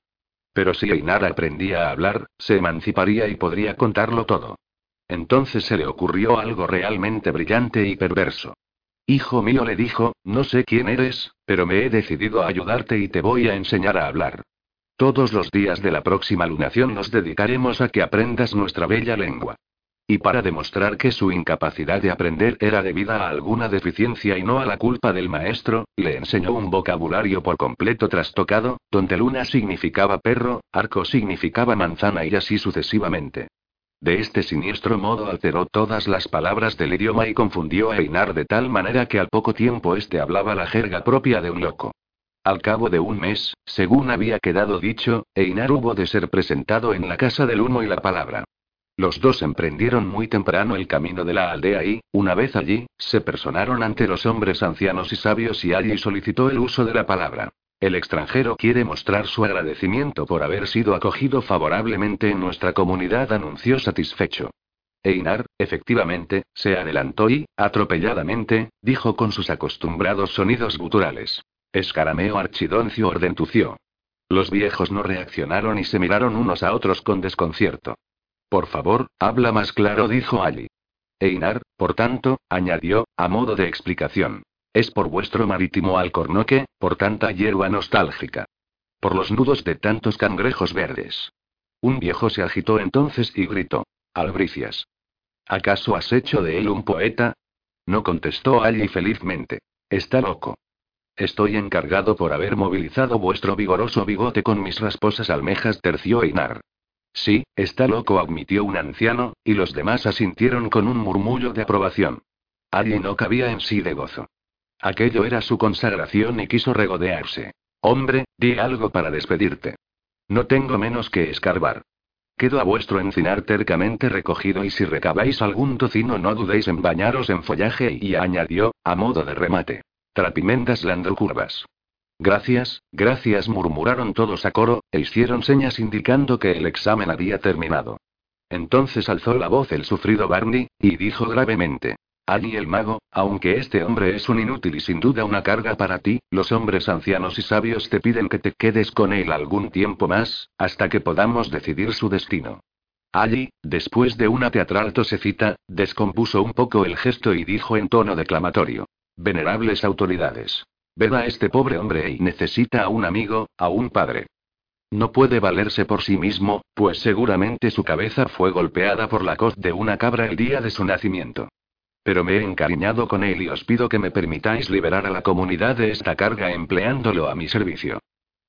Pero si Einar aprendía a hablar, se emanciparía y podría contarlo todo. Entonces se le ocurrió algo realmente brillante y perverso. Hijo mío le dijo, no sé quién eres, pero me he decidido a ayudarte y te voy a enseñar a hablar. Todos los días de la próxima lunación nos dedicaremos a que aprendas nuestra bella lengua. Y para demostrar que su incapacidad de aprender era debida a alguna deficiencia y no a la culpa del maestro, le enseñó un vocabulario por completo trastocado, donde luna significaba perro, arco significaba manzana y así sucesivamente. De este siniestro modo alteró todas las palabras del idioma y confundió a Einar de tal manera que al poco tiempo este hablaba la jerga propia de un loco. Al cabo de un mes, según había quedado dicho, Einar hubo de ser presentado en la casa del humo y la palabra. Los dos emprendieron muy temprano el camino de la aldea y, una vez allí, se personaron ante los hombres ancianos y sabios y allí solicitó el uso de la palabra. El extranjero quiere mostrar su agradecimiento por haber sido acogido favorablemente en nuestra comunidad, anunció satisfecho. Einar, efectivamente, se adelantó y, atropelladamente, dijo con sus acostumbrados sonidos guturales. Escarameo archidoncio ordentució. Los viejos no reaccionaron y se miraron unos a otros con desconcierto. Por favor, habla más claro, dijo Ali. Einar, por tanto, añadió, a modo de explicación. Es por vuestro marítimo alcornoque, por tanta hierba nostálgica. Por los nudos de tantos cangrejos verdes. Un viejo se agitó entonces y gritó. Albricias. ¿Acaso has hecho de él un poeta? No contestó Ali felizmente. Está loco. Estoy encargado por haber movilizado vuestro vigoroso bigote con mis rasposas almejas, terció Einar. Sí, está loco, admitió un anciano, y los demás asintieron con un murmullo de aprobación. Ali no cabía en sí de gozo. Aquello era su consagración y quiso regodearse. Hombre, di algo para despedirte. No tengo menos que escarbar. Quedo a vuestro encinar tercamente recogido y si recabáis algún tocino no dudéis en bañaros en follaje y añadió, a modo de remate. Trapimendas landocurvas. Gracias, gracias, murmuraron todos a coro, e hicieron señas indicando que el examen había terminado. Entonces alzó la voz el sufrido Barney, y dijo gravemente. Ali el mago, aunque este hombre es un inútil y sin duda una carga para ti, los hombres ancianos y sabios te piden que te quedes con él algún tiempo más, hasta que podamos decidir su destino. Ali, después de una teatral tosecita, descompuso un poco el gesto y dijo en tono declamatorio. Venerables autoridades. Ved a este pobre hombre y necesita a un amigo, a un padre. No puede valerse por sí mismo, pues seguramente su cabeza fue golpeada por la coz de una cabra el día de su nacimiento. Pero me he encariñado con él y os pido que me permitáis liberar a la comunidad de esta carga empleándolo a mi servicio.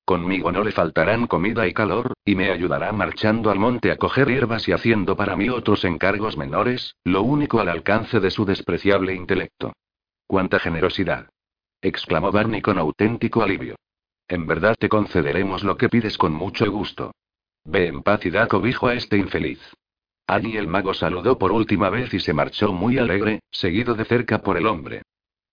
Conmigo no le faltarán comida y calor, y me ayudará marchando al monte a coger hierbas y haciendo para mí otros encargos menores, lo único al alcance de su despreciable intelecto. ¡Cuánta generosidad! exclamó Barney con auténtico alivio. En verdad te concederemos lo que pides con mucho gusto. Ve en paz y da cobijo a este infeliz. Ali el mago saludó por última vez y se marchó muy alegre, seguido de cerca por el hombre.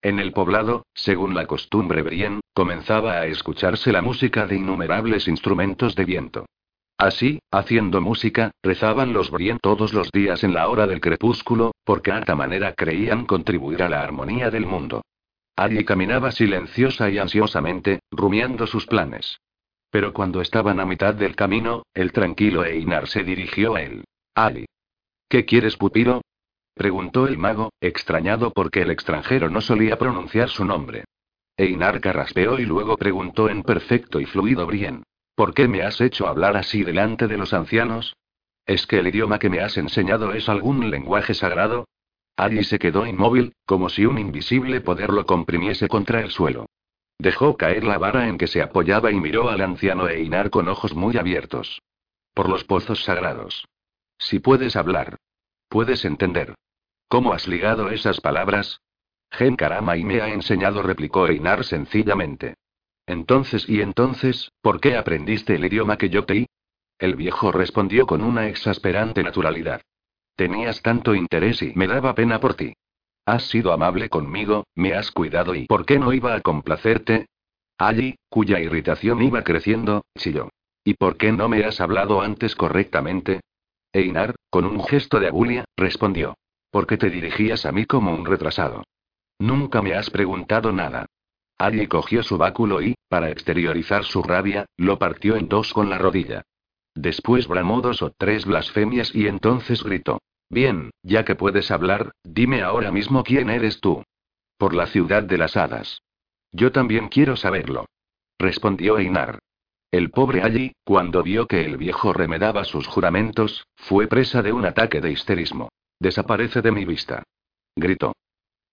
En el poblado, según la costumbre Brien, comenzaba a escucharse la música de innumerables instrumentos de viento. Así, haciendo música, rezaban los Brien todos los días en la hora del crepúsculo, porque a esta manera creían contribuir a la armonía del mundo. Ali caminaba silenciosa y ansiosamente, rumiando sus planes. Pero cuando estaban a mitad del camino, el tranquilo Einar se dirigió a él. Ali. ¿Qué quieres, pupilo? preguntó el mago, extrañado porque el extranjero no solía pronunciar su nombre. Einar carraspeó y luego preguntó en perfecto y fluido Brien. ¿Por qué me has hecho hablar así delante de los ancianos? ¿Es que el idioma que me has enseñado es algún lenguaje sagrado? Ali se quedó inmóvil, como si un invisible poder lo comprimiese contra el suelo. Dejó caer la vara en que se apoyaba y miró al anciano Einar con ojos muy abiertos. Por los pozos sagrados. Si puedes hablar. Puedes entender. ¿Cómo has ligado esas palabras? Gen Karama y me ha enseñado, replicó Einar sencillamente. Entonces y entonces, ¿por qué aprendiste el idioma que yo te? El viejo respondió con una exasperante naturalidad. Tenías tanto interés y me daba pena por ti. Has sido amable conmigo, me has cuidado y ¿por qué no iba a complacerte? Allí, cuya irritación iba creciendo, chilló. ¿Y por qué no me has hablado antes correctamente? Einar, con un gesto de abulia, respondió. Porque te dirigías a mí como un retrasado. Nunca me has preguntado nada. Ali cogió su báculo y, para exteriorizar su rabia, lo partió en dos con la rodilla. Después bramó dos o tres blasfemias y entonces gritó. Bien, ya que puedes hablar, dime ahora mismo quién eres tú. Por la ciudad de las hadas. Yo también quiero saberlo. Respondió Einar. El pobre allí, cuando vio que el viejo remedaba sus juramentos, fue presa de un ataque de histerismo. Desaparece de mi vista. Gritó.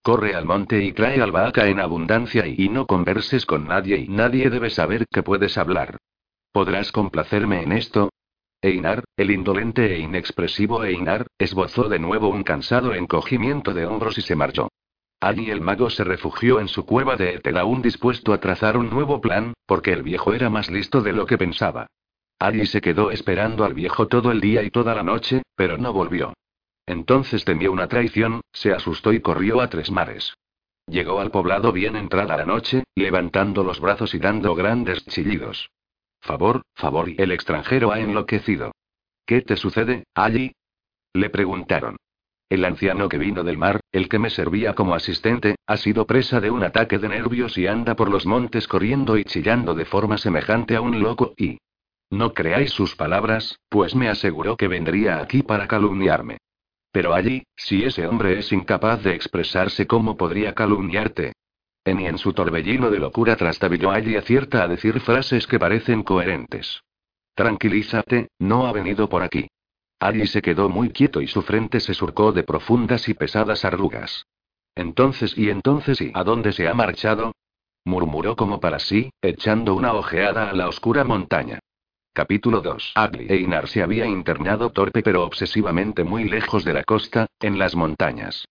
Corre al monte y trae albahaca en abundancia y, no converses con nadie y nadie debe saber que puedes hablar. ¿Podrás complacerme en esto? Einar, el indolente e inexpresivo Einar, esbozó de nuevo un cansado encogimiento de hombros y se marchó. Ali el mago se refugió en su cueva de Etelaún dispuesto a trazar un nuevo plan, porque el viejo era más listo de lo que pensaba. Ali se quedó esperando al viejo todo el día y toda la noche, pero no volvió. Entonces temió una traición, se asustó y corrió a tres mares. Llegó al poblado bien entrada la noche, levantando los brazos y dando grandes chillidos. Favor, favor, y el extranjero ha enloquecido. ¿Qué te sucede, allí? Le preguntaron. El anciano que vino del mar, el que me servía como asistente, ha sido presa de un ataque de nervios y anda por los montes corriendo y chillando de forma semejante a un loco y... No creáis sus palabras, pues me aseguró que vendría aquí para calumniarme. Pero allí, si ese hombre es incapaz de expresarse, ¿cómo podría calumniarte? En su torbellino de locura trastabilló allí acierta a decir frases que parecen coherentes. Tranquilízate, no ha venido por aquí. Allí se quedó muy quieto y su frente se surcó de profundas y pesadas arrugas. Entonces y entonces y ¿a dónde se ha marchado? murmuró como para sí, echando una ojeada a la oscura montaña. Capítulo 2. Agli Einar se había internado torpe pero obsesivamente muy lejos de la costa, en las montañas.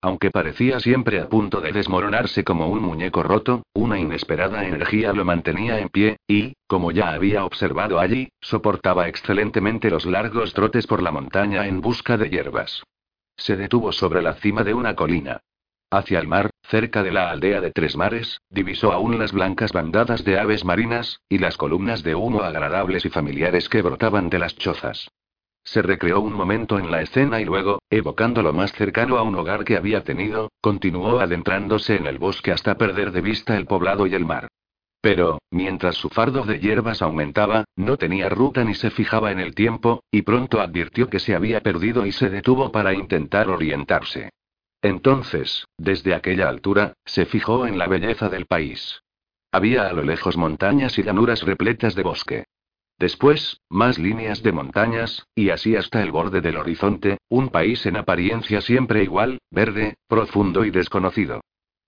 Aunque parecía siempre a punto de desmoronarse como un muñeco roto, una inesperada energía lo mantenía en pie, y, como ya había observado allí, soportaba excelentemente los largos trotes por la montaña en busca de hierbas. Se detuvo sobre la cima de una colina. Hacia el mar, cerca de la aldea de Tres Mares, divisó aún las blancas bandadas de aves marinas, y las columnas de humo agradables y familiares que brotaban de las chozas. Se recreó un momento en la escena y luego, evocando lo más cercano a un hogar que había tenido, continuó adentrándose en el bosque hasta perder de vista el poblado y el mar. Pero, mientras su fardo de hierbas aumentaba, no tenía ruta ni se fijaba en el tiempo, y pronto advirtió que se había perdido y se detuvo para intentar orientarse. Entonces, desde aquella altura, se fijó en la belleza del país. Había a lo lejos montañas y llanuras repletas de bosque. Después, más líneas de montañas, y así hasta el borde del horizonte, un país en apariencia siempre igual, verde, profundo y desconocido.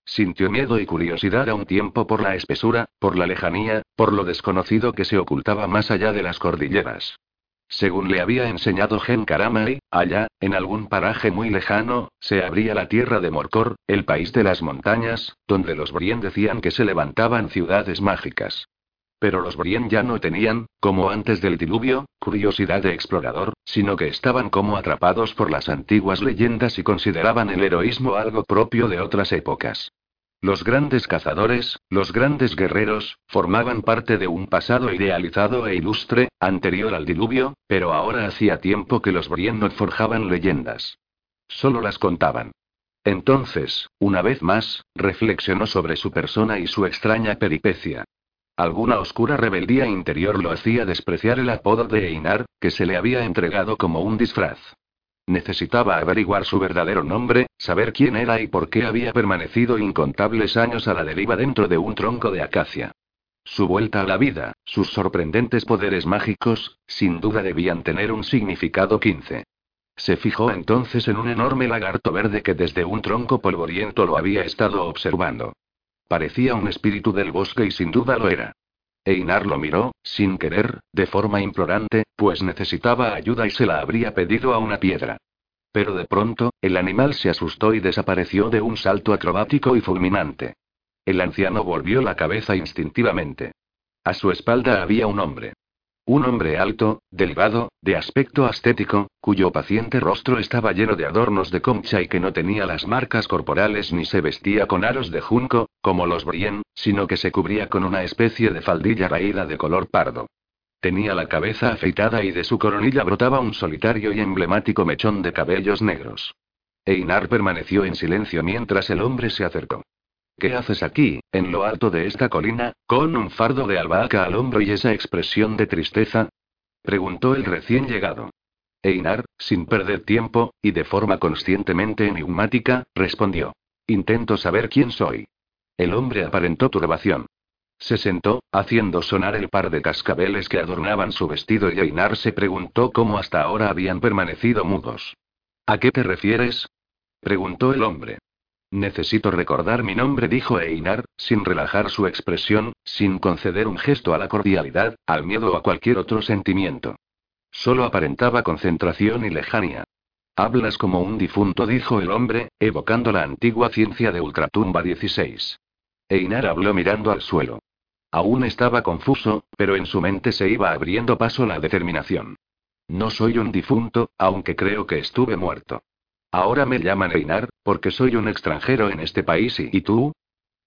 Sintió miedo y curiosidad a un tiempo por la espesura, por la lejanía, por lo desconocido que se ocultaba más allá de las cordilleras. Según le había enseñado Gen Karamai, allá, en algún paraje muy lejano, se abría la tierra de Morcor, el país de las montañas, donde los Brien decían que se levantaban ciudades mágicas. Pero los Brien ya no tenían, como antes del diluvio, curiosidad de explorador, sino que estaban como atrapados por las antiguas leyendas y consideraban el heroísmo algo propio de otras épocas. Los grandes cazadores, los grandes guerreros, formaban parte de un pasado idealizado e ilustre, anterior al diluvio, pero ahora hacía tiempo que los Brien no forjaban leyendas. Solo las contaban. Entonces, una vez más, reflexionó sobre su persona y su extraña peripecia. Alguna oscura rebeldía interior lo hacía despreciar el apodo de Einar, que se le había entregado como un disfraz. Necesitaba averiguar su verdadero nombre, saber quién era y por qué había permanecido incontables años a la deriva dentro de un tronco de acacia. Su vuelta a la vida, sus sorprendentes poderes mágicos, sin duda debían tener un significado 15. Se fijó entonces en un enorme lagarto verde que desde un tronco polvoriento lo había estado observando. Parecía un espíritu del bosque y sin duda lo era. Einar lo miró, sin querer, de forma implorante, pues necesitaba ayuda y se la habría pedido a una piedra. Pero de pronto, el animal se asustó y desapareció de un salto acrobático y fulminante. El anciano volvió la cabeza instintivamente. A su espalda había un hombre. Un hombre alto, delgado, de aspecto ascético, cuyo paciente rostro estaba lleno de adornos de concha y que no tenía las marcas corporales ni se vestía con aros de junco, como los Brien, sino que se cubría con una especie de faldilla raída de color pardo. Tenía la cabeza afeitada y de su coronilla brotaba un solitario y emblemático mechón de cabellos negros. Einar permaneció en silencio mientras el hombre se acercó. ¿Qué haces aquí, en lo alto de esta colina, con un fardo de albahaca al hombro y esa expresión de tristeza? preguntó el recién llegado. Einar, sin perder tiempo, y de forma conscientemente enigmática, respondió. Intento saber quién soy. El hombre aparentó turbación. Se sentó, haciendo sonar el par de cascabeles que adornaban su vestido y Einar se preguntó cómo hasta ahora habían permanecido mudos. ¿A qué te refieres? preguntó el hombre. Necesito recordar mi nombre, dijo Einar, sin relajar su expresión, sin conceder un gesto a la cordialidad, al miedo o a cualquier otro sentimiento. Solo aparentaba concentración y lejanía. Hablas como un difunto, dijo el hombre, evocando la antigua ciencia de Ultratumba 16. Einar habló mirando al suelo. Aún estaba confuso, pero en su mente se iba abriendo paso la determinación. No soy un difunto, aunque creo que estuve muerto. Ahora me llaman Einar, porque soy un extranjero en este país y... ¿Y tú?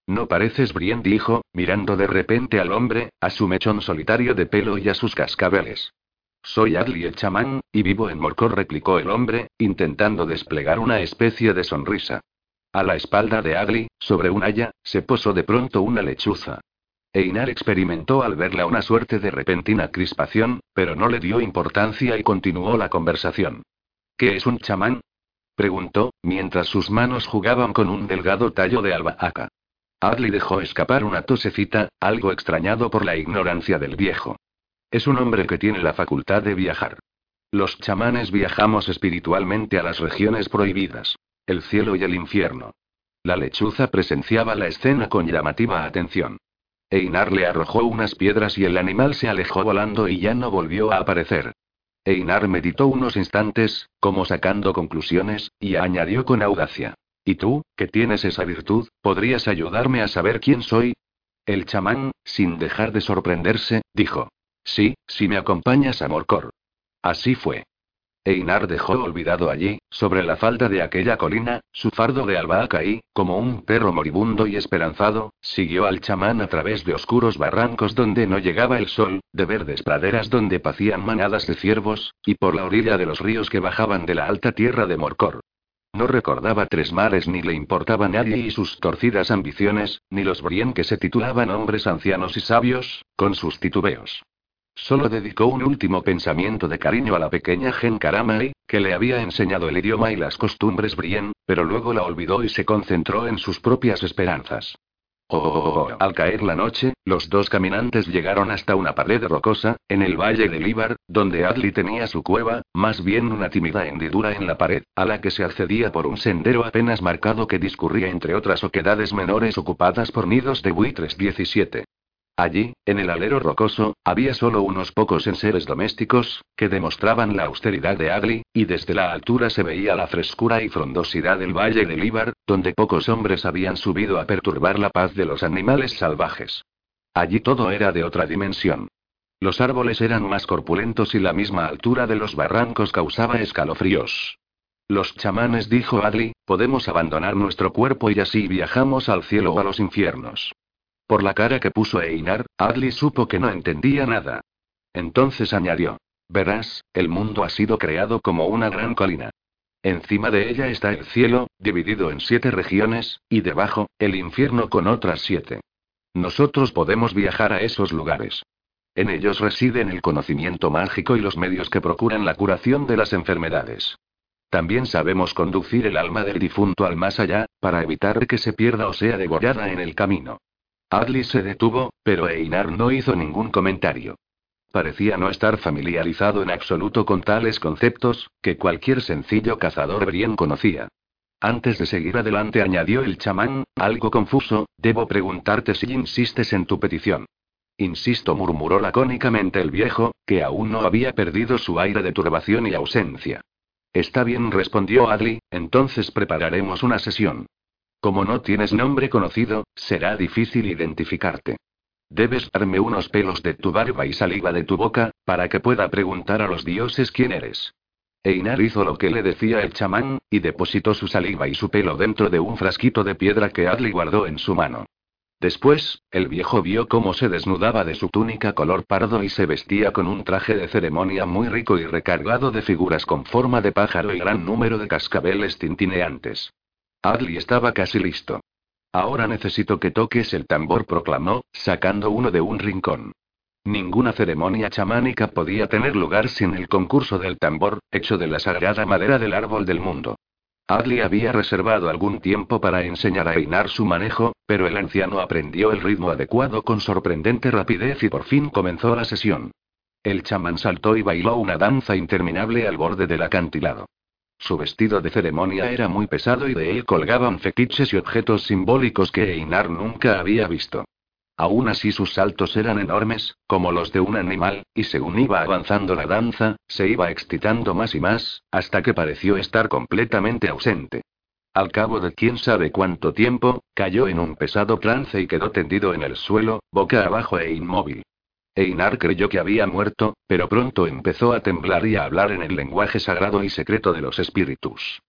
No pareces bien, dijo, mirando de repente al hombre, a su mechón solitario de pelo y a sus cascabeles. Soy Adli el chamán, y vivo en Morcor, replicó el hombre, intentando desplegar una especie de sonrisa. A la espalda de Adli, sobre un haya, se posó de pronto una lechuza. Einar experimentó al verla una suerte de repentina crispación, pero no le dio importancia y continuó la conversación. ¿Qué es un chamán? Preguntó, mientras sus manos jugaban con un delgado tallo de albahaca. Adley dejó escapar una tosecita, algo extrañado por la ignorancia del viejo. Es un hombre que tiene la facultad de viajar. Los chamanes viajamos espiritualmente a las regiones prohibidas. El cielo y el infierno. La lechuza presenciaba la escena con llamativa atención. Einar le arrojó unas piedras y el animal se alejó volando y ya no volvió a aparecer. Einar meditó unos instantes, como sacando conclusiones, y añadió con audacia. ¿Y tú, que tienes esa virtud, podrías ayudarme a saber quién soy? El chamán, sin dejar de sorprenderse, dijo. Sí, si me acompañas a Morcor. Así fue. Einar dejó olvidado allí, sobre la falda de aquella colina, su fardo de albahaca y, como un perro moribundo y esperanzado, siguió al chamán a través de oscuros barrancos donde no llegaba el sol, de verdes praderas donde pacían manadas de ciervos, y por la orilla de los ríos que bajaban de la alta tierra de Morcor. No recordaba tres mares ni le importaba nadie y sus torcidas ambiciones, ni los Brien que se titulaban hombres ancianos y sabios, con sus titubeos. Solo dedicó un último pensamiento de cariño a la pequeña Gen Karamai, que le había enseñado el idioma y las costumbres Brien, pero luego la olvidó y se concentró en sus propias esperanzas. Oh, al caer la noche, los dos caminantes llegaron hasta una pared rocosa, en el valle de Líbar, donde Adli tenía su cueva, más bien una tímida hendidura en la pared, a la que se accedía por un sendero apenas marcado que discurría entre otras oquedades menores ocupadas por nidos de buitres 17. Allí, en el alero rocoso, había solo unos pocos enseres domésticos, que demostraban la austeridad de Agli, y desde la altura se veía la frescura y frondosidad del valle del Ibar, donde pocos hombres habían subido a perturbar la paz de los animales salvajes. Allí todo era de otra dimensión. Los árboles eran más corpulentos y la misma altura de los barrancos causaba escalofríos. Los chamanes, dijo Adli, podemos abandonar nuestro cuerpo y así viajamos al cielo o a los infiernos. Por la cara que puso Einar, Adli supo que no entendía nada. Entonces añadió. Verás, el mundo ha sido creado como una gran colina. Encima de ella está el cielo, dividido en siete regiones, y debajo, el infierno con otras siete. Nosotros podemos viajar a esos lugares. En ellos residen el conocimiento mágico y los medios que procuran la curación de las enfermedades. También sabemos conducir el alma del difunto al más allá, para evitar que se pierda o sea degollada en el camino. Adli se detuvo, pero Einar no hizo ningún comentario. Parecía no estar familiarizado en absoluto con tales conceptos, que cualquier sencillo cazador bien conocía. Antes de seguir adelante añadió el chamán, algo confuso, debo preguntarte si insistes en tu petición. Insisto, murmuró lacónicamente el viejo, que aún no había perdido su aire de turbación y ausencia. Está bien, respondió Adli, entonces prepararemos una sesión. Como no tienes nombre conocido, será difícil identificarte. Debes darme unos pelos de tu barba y saliva de tu boca, para que pueda preguntar a los dioses quién eres. Einar hizo lo que le decía el chamán, y depositó su saliva y su pelo dentro de un frasquito de piedra que Adli guardó en su mano. Después, el viejo vio cómo se desnudaba de su túnica color pardo y se vestía con un traje de ceremonia muy rico y recargado de figuras con forma de pájaro y gran número de cascabeles tintineantes. Adli estaba casi listo. Ahora necesito que toques el tambor, proclamó, sacando uno de un rincón. Ninguna ceremonia chamánica podía tener lugar sin el concurso del tambor, hecho de la sagrada madera del árbol del mundo. Adli había reservado algún tiempo para enseñar a Einar su manejo, pero el anciano aprendió el ritmo adecuado con sorprendente rapidez y por fin comenzó la sesión. El chamán saltó y bailó una danza interminable al borde del acantilado. Su vestido de ceremonia era muy pesado y de él colgaban fetiches y objetos simbólicos que Einar nunca había visto. Aún así sus saltos eran enormes, como los de un animal, y según iba avanzando la danza, se iba excitando más y más, hasta que pareció estar completamente ausente. Al cabo de quién sabe cuánto tiempo, cayó en un pesado trance y quedó tendido en el suelo, boca abajo e inmóvil. Einar creyó que había muerto, pero pronto empezó a temblar y a hablar en el lenguaje sagrado y secreto de los espíritus.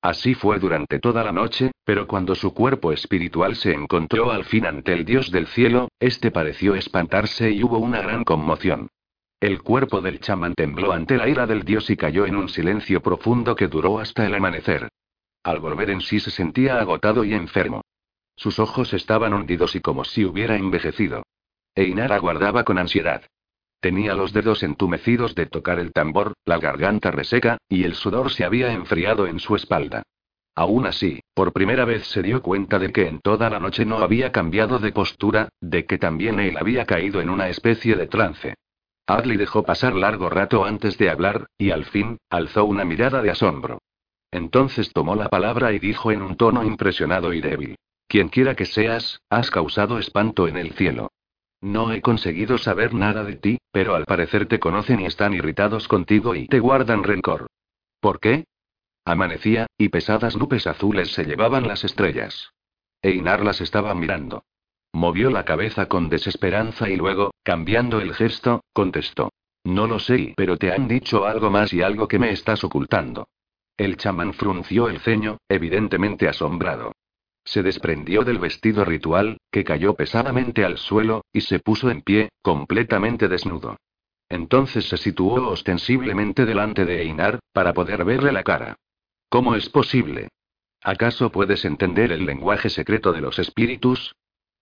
Así fue durante toda la noche, pero cuando su cuerpo espiritual se encontró al fin ante el Dios del cielo, este pareció espantarse y hubo una gran conmoción. El cuerpo del chamán tembló ante la ira del Dios y cayó en un silencio profundo que duró hasta el amanecer. Al volver en sí se sentía agotado y enfermo. Sus ojos estaban hundidos y como si hubiera envejecido. Einar aguardaba con ansiedad. Tenía los dedos entumecidos de tocar el tambor, la garganta reseca, y el sudor se había enfriado en su espalda. Aún así, por primera vez se dio cuenta de que en toda la noche no había cambiado de postura, de que también él había caído en una especie de trance. Adley dejó pasar largo rato antes de hablar, y al fin, alzó una mirada de asombro. Entonces tomó la palabra y dijo en un tono impresionado y débil. Quienquiera que seas, has causado espanto en el cielo. No he conseguido saber nada de ti, pero al parecer te conocen y están irritados contigo y te guardan rencor. ¿Por qué? Amanecía, y pesadas nubes azules se llevaban las estrellas. Einar las estaba mirando. Movió la cabeza con desesperanza y luego, cambiando el gesto, contestó. No lo sé, pero te han dicho algo más y algo que me estás ocultando. El chamán frunció el ceño, evidentemente asombrado. Se desprendió del vestido ritual, que cayó pesadamente al suelo, y se puso en pie, completamente desnudo. Entonces se situó ostensiblemente delante de Einar, para poder verle la cara. ¿Cómo es posible? ¿Acaso puedes entender el lenguaje secreto de los espíritus?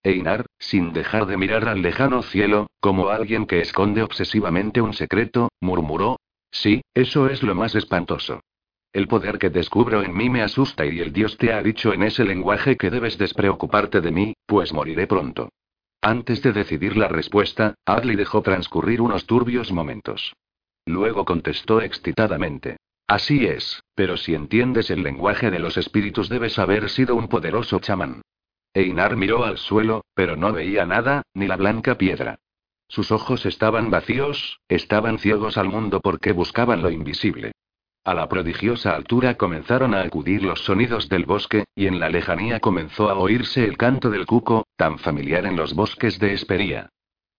Einar, sin dejar de mirar al lejano cielo, como alguien que esconde obsesivamente un secreto, murmuró. Sí, eso es lo más espantoso. El poder que descubro en mí me asusta y el Dios te ha dicho en ese lenguaje que debes despreocuparte de mí, pues moriré pronto. Antes de decidir la respuesta, Adley dejó transcurrir unos turbios momentos. Luego contestó excitadamente. Así es, pero si entiendes el lenguaje de los espíritus debes haber sido un poderoso chamán. Einar miró al suelo, pero no veía nada, ni la blanca piedra. Sus ojos estaban vacíos, estaban ciegos al mundo porque buscaban lo invisible. A la prodigiosa altura comenzaron a acudir los sonidos del bosque, y en la lejanía comenzó a oírse el canto del cuco, tan familiar en los bosques de Espería.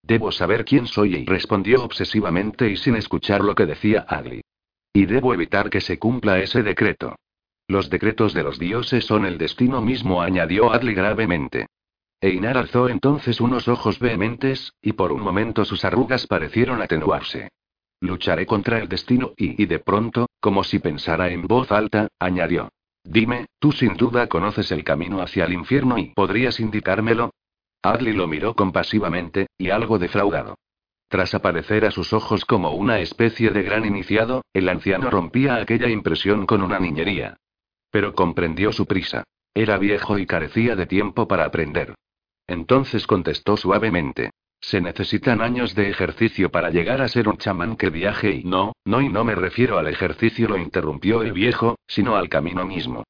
Debo saber quién soy, y respondió obsesivamente y sin escuchar lo que decía Adli. Y debo evitar que se cumpla ese decreto. Los decretos de los dioses son el destino mismo, añadió Adli gravemente. Einar alzó entonces unos ojos vehementes, y por un momento sus arrugas parecieron atenuarse. Lucharé contra el destino y, y de pronto, como si pensara en voz alta, añadió. Dime, tú sin duda conoces el camino hacia el infierno y podrías indicármelo. Adley lo miró compasivamente, y algo defraudado. Tras aparecer a sus ojos como una especie de gran iniciado, el anciano rompía aquella impresión con una niñería. Pero comprendió su prisa. Era viejo y carecía de tiempo para aprender. Entonces contestó suavemente. Se necesitan años de ejercicio para llegar a ser un chamán que viaje y no, no y no me refiero al ejercicio, lo interrumpió el viejo, sino al camino mismo.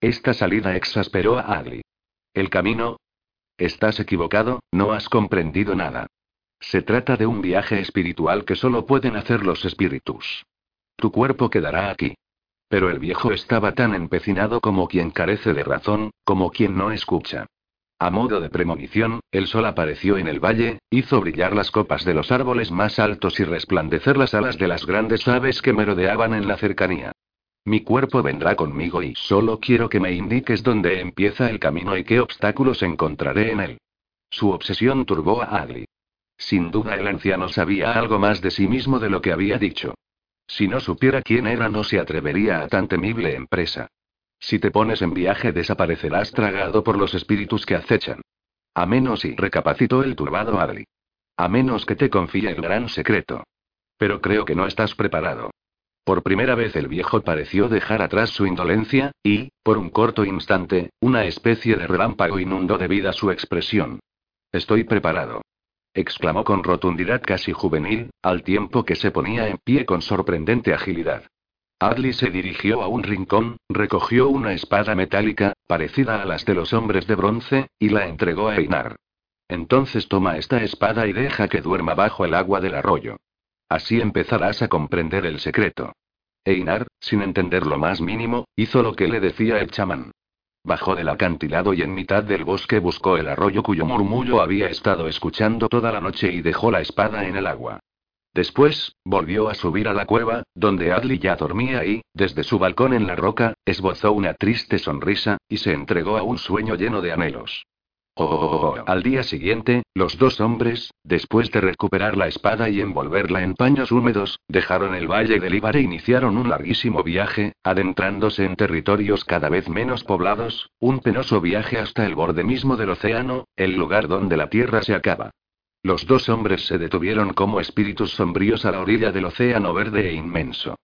Esta salida exasperó a Adli. ¿El camino? Estás equivocado, no has comprendido nada. Se trata de un viaje espiritual que solo pueden hacer los espíritus. Tu cuerpo quedará aquí. Pero el viejo estaba tan empecinado como quien carece de razón, como quien no escucha. A modo de premonición, el sol apareció en el valle, hizo brillar las copas de los árboles más altos y resplandecer las alas de las grandes aves que merodeaban en la cercanía. Mi cuerpo vendrá conmigo y solo quiero que me indiques dónde empieza el camino y qué obstáculos encontraré en él. Su obsesión turbó a Adli. Sin duda el anciano sabía algo más de sí mismo de lo que había dicho. Si no supiera quién era no se atrevería a tan temible empresa. Si te pones en viaje desaparecerás tragado por los espíritus que acechan. A menos y recapacitó el turbado Adli. A menos que te confíe el gran secreto. Pero creo que no estás preparado. Por primera vez el viejo pareció dejar atrás su indolencia, y, por un corto instante, una especie de relámpago inundó de vida su expresión. Estoy preparado. exclamó con rotundidad casi juvenil, al tiempo que se ponía en pie con sorprendente agilidad. Adley se dirigió a un rincón, recogió una espada metálica, parecida a las de los hombres de bronce, y la entregó a Einar. Entonces toma esta espada y deja que duerma bajo el agua del arroyo. Así empezarás a comprender el secreto. Einar, sin entender lo más mínimo, hizo lo que le decía el chamán. Bajó del acantilado y en mitad del bosque buscó el arroyo cuyo murmullo había estado escuchando toda la noche y dejó la espada en el agua. Después, volvió a subir a la cueva, donde Adley ya dormía y, desde su balcón en la roca, esbozó una triste sonrisa, y se entregó a un sueño lleno de anhelos. Oh, al día siguiente, los dos hombres, después de recuperar la espada y envolverla en paños húmedos, dejaron el valle del Ibar e iniciaron un larguísimo viaje, adentrándose en territorios cada vez menos poblados, un penoso viaje hasta el borde mismo del océano, el lugar donde la tierra se acaba. Los dos hombres se detuvieron como espíritus sombríos a la orilla del océano verde e inmenso.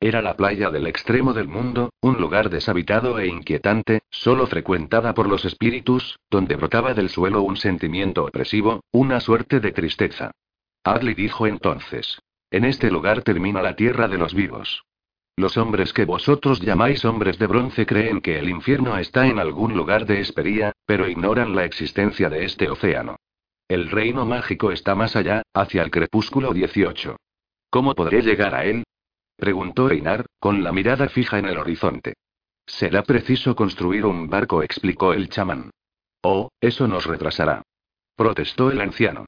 Era la playa del extremo del mundo, un lugar deshabitado e inquietante, solo frecuentada por los espíritus, donde brotaba del suelo un sentimiento opresivo, una suerte de tristeza. Adley dijo entonces. En este lugar termina la tierra de los vivos. Los hombres que vosotros llamáis hombres de bronce creen que el infierno está en algún lugar de Espería, pero ignoran la existencia de este océano. El reino mágico está más allá, hacia el crepúsculo 18. ¿Cómo podré llegar a él? preguntó Einar, con la mirada fija en el horizonte. Será preciso construir un barco, explicó el chamán. Oh, eso nos retrasará. Protestó el anciano.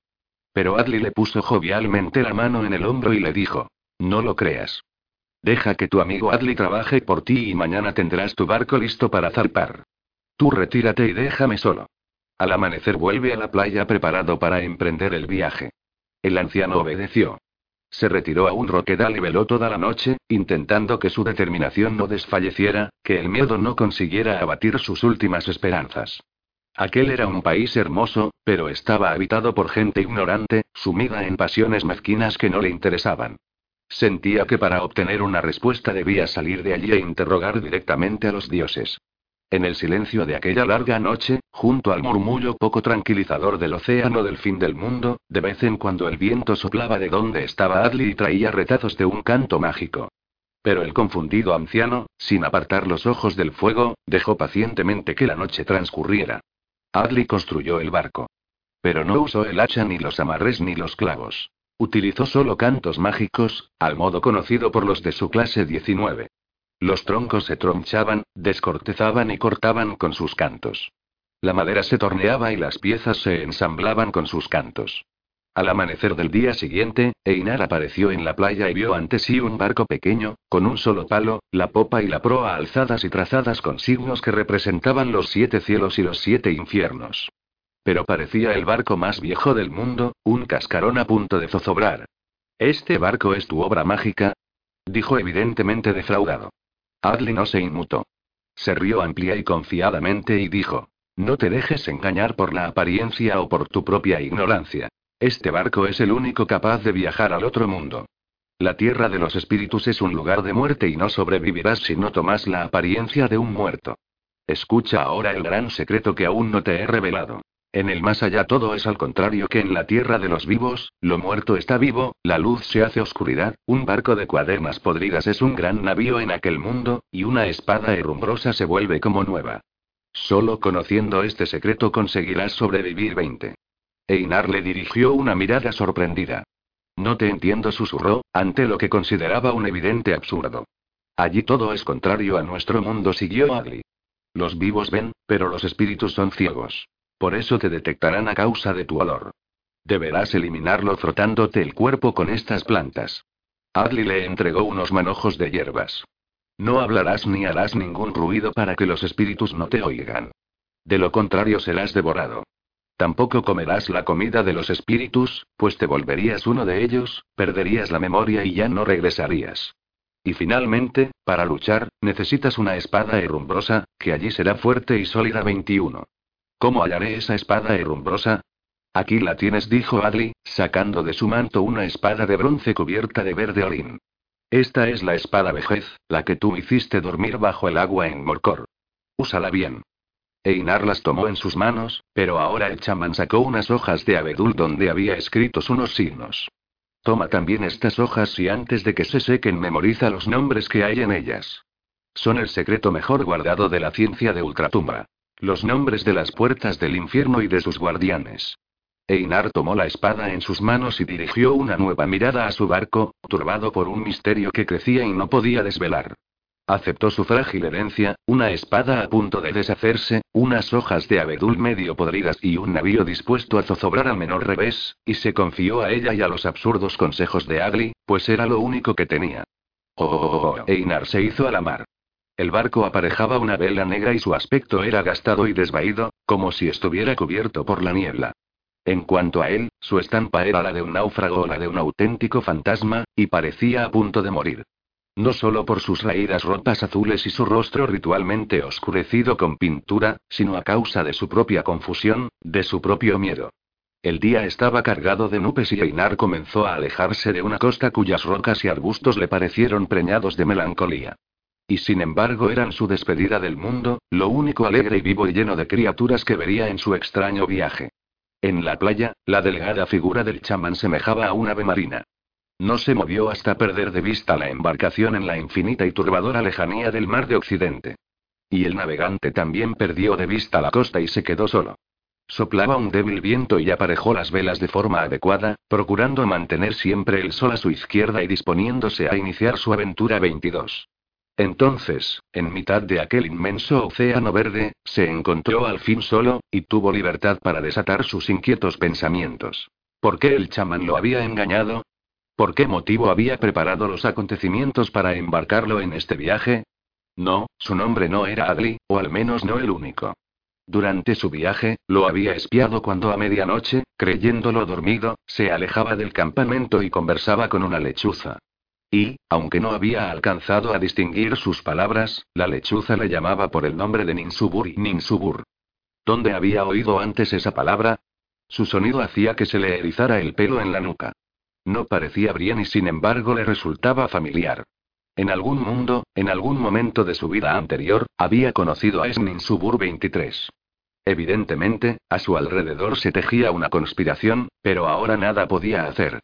Pero Adley le puso jovialmente la mano en el hombro y le dijo: No lo creas. Deja que tu amigo Adley trabaje por ti y mañana tendrás tu barco listo para zarpar. Tú retírate y déjame solo. Al amanecer vuelve a la playa preparado para emprender el viaje. El anciano obedeció. Se retiró a un roquedal y veló toda la noche, intentando que su determinación no desfalleciera, que el miedo no consiguiera abatir sus últimas esperanzas. Aquel era un país hermoso, pero estaba habitado por gente ignorante, sumida en pasiones mezquinas que no le interesaban. Sentía que para obtener una respuesta debía salir de allí e interrogar directamente a los dioses. En el silencio de aquella larga noche, junto al murmullo poco tranquilizador del océano del fin del mundo, de vez en cuando el viento soplaba de donde estaba Adley y traía retazos de un canto mágico. Pero el confundido anciano, sin apartar los ojos del fuego, dejó pacientemente que la noche transcurriera. Adley construyó el barco. Pero no usó el hacha ni los amarres ni los clavos. Utilizó solo cantos mágicos, al modo conocido por los de su clase 19. Los troncos se tronchaban, descortezaban y cortaban con sus cantos. La madera se torneaba y las piezas se ensamblaban con sus cantos. Al amanecer del día siguiente, Einar apareció en la playa y vio ante sí un barco pequeño, con un solo palo, la popa y la proa alzadas y trazadas con signos que representaban los siete cielos y los siete infiernos. Pero parecía el barco más viejo del mundo, un cascarón a punto de zozobrar. ¿Este barco es tu obra mágica? dijo evidentemente defraudado. Adley no se inmutó. Se rió amplia y confiadamente y dijo: No te dejes engañar por la apariencia o por tu propia ignorancia. Este barco es el único capaz de viajar al otro mundo. La tierra de los espíritus es un lugar de muerte y no sobrevivirás si no tomas la apariencia de un muerto. Escucha ahora el gran secreto que aún no te he revelado. En el más allá todo es al contrario que en la tierra de los vivos, lo muerto está vivo, la luz se hace oscuridad, un barco de cuadernas podridas es un gran navío en aquel mundo, y una espada herrumbrosa se vuelve como nueva. Solo conociendo este secreto conseguirás sobrevivir 20. Einar le dirigió una mirada sorprendida. No te entiendo, susurró, ante lo que consideraba un evidente absurdo. Allí todo es contrario a nuestro mundo, siguió Agli. Los vivos ven, pero los espíritus son ciegos. Por eso te detectarán a causa de tu olor. Deberás eliminarlo frotándote el cuerpo con estas plantas. Adley le entregó unos manojos de hierbas. No hablarás ni harás ningún ruido para que los espíritus no te oigan. De lo contrario serás devorado. Tampoco comerás la comida de los espíritus, pues te volverías uno de ellos, perderías la memoria y ya no regresarías. Y finalmente, para luchar, necesitas una espada herrumbrosa, que allí será fuerte y sólida 21. ¿Cómo hallaré esa espada herrumbrosa? Aquí la tienes, dijo Adli, sacando de su manto una espada de bronce cubierta de verde orín. Esta es la espada vejez, la que tú hiciste dormir bajo el agua en Morcor. Úsala bien. Einar las tomó en sus manos, pero ahora el chamán sacó unas hojas de abedul donde había escritos unos signos. Toma también estas hojas y antes de que se sequen memoriza los nombres que hay en ellas. Son el secreto mejor guardado de la ciencia de Ultratumba. Los nombres de las puertas del infierno y de sus guardianes. Einar tomó la espada en sus manos y dirigió una nueva mirada a su barco, turbado por un misterio que crecía y no podía desvelar. Aceptó su frágil herencia, una espada a punto de deshacerse, unas hojas de abedul medio podridas y un navío dispuesto a zozobrar al menor revés, y se confió a ella y a los absurdos consejos de Agli, pues era lo único que tenía. Oh, oh, oh, Einar se hizo a la mar. El barco aparejaba una vela negra y su aspecto era gastado y desvaído, como si estuviera cubierto por la niebla. En cuanto a él, su estampa era la de un náufrago o la de un auténtico fantasma, y parecía a punto de morir. No solo por sus raídas ropas azules y su rostro ritualmente oscurecido con pintura, sino a causa de su propia confusión, de su propio miedo. El día estaba cargado de nubes y Einar comenzó a alejarse de una costa cuyas rocas y arbustos le parecieron preñados de melancolía. Y sin embargo eran su despedida del mundo, lo único alegre y vivo y lleno de criaturas que vería en su extraño viaje. En la playa, la delgada figura del chamán semejaba a un ave marina. No se movió hasta perder de vista la embarcación en la infinita y turbadora lejanía del mar de Occidente. Y el navegante también perdió de vista la costa y se quedó solo. Soplaba un débil viento y aparejó las velas de forma adecuada, procurando mantener siempre el sol a su izquierda y disponiéndose a iniciar su aventura 22. Entonces, en mitad de aquel inmenso océano verde, se encontró al fin solo, y tuvo libertad para desatar sus inquietos pensamientos. ¿Por qué el chamán lo había engañado? ¿Por qué motivo había preparado los acontecimientos para embarcarlo en este viaje? No, su nombre no era Agli, o al menos no el único. Durante su viaje, lo había espiado cuando a medianoche, creyéndolo dormido, se alejaba del campamento y conversaba con una lechuza. Y, aunque no había alcanzado a distinguir sus palabras, la lechuza le llamaba por el nombre de Ninsubur y Ninsubur. ¿Dónde había oído antes esa palabra? Su sonido hacía que se le erizara el pelo en la nuca. No parecía bien y sin embargo le resultaba familiar. En algún mundo, en algún momento de su vida anterior, había conocido a Esninsubur 23. Evidentemente, a su alrededor se tejía una conspiración, pero ahora nada podía hacer.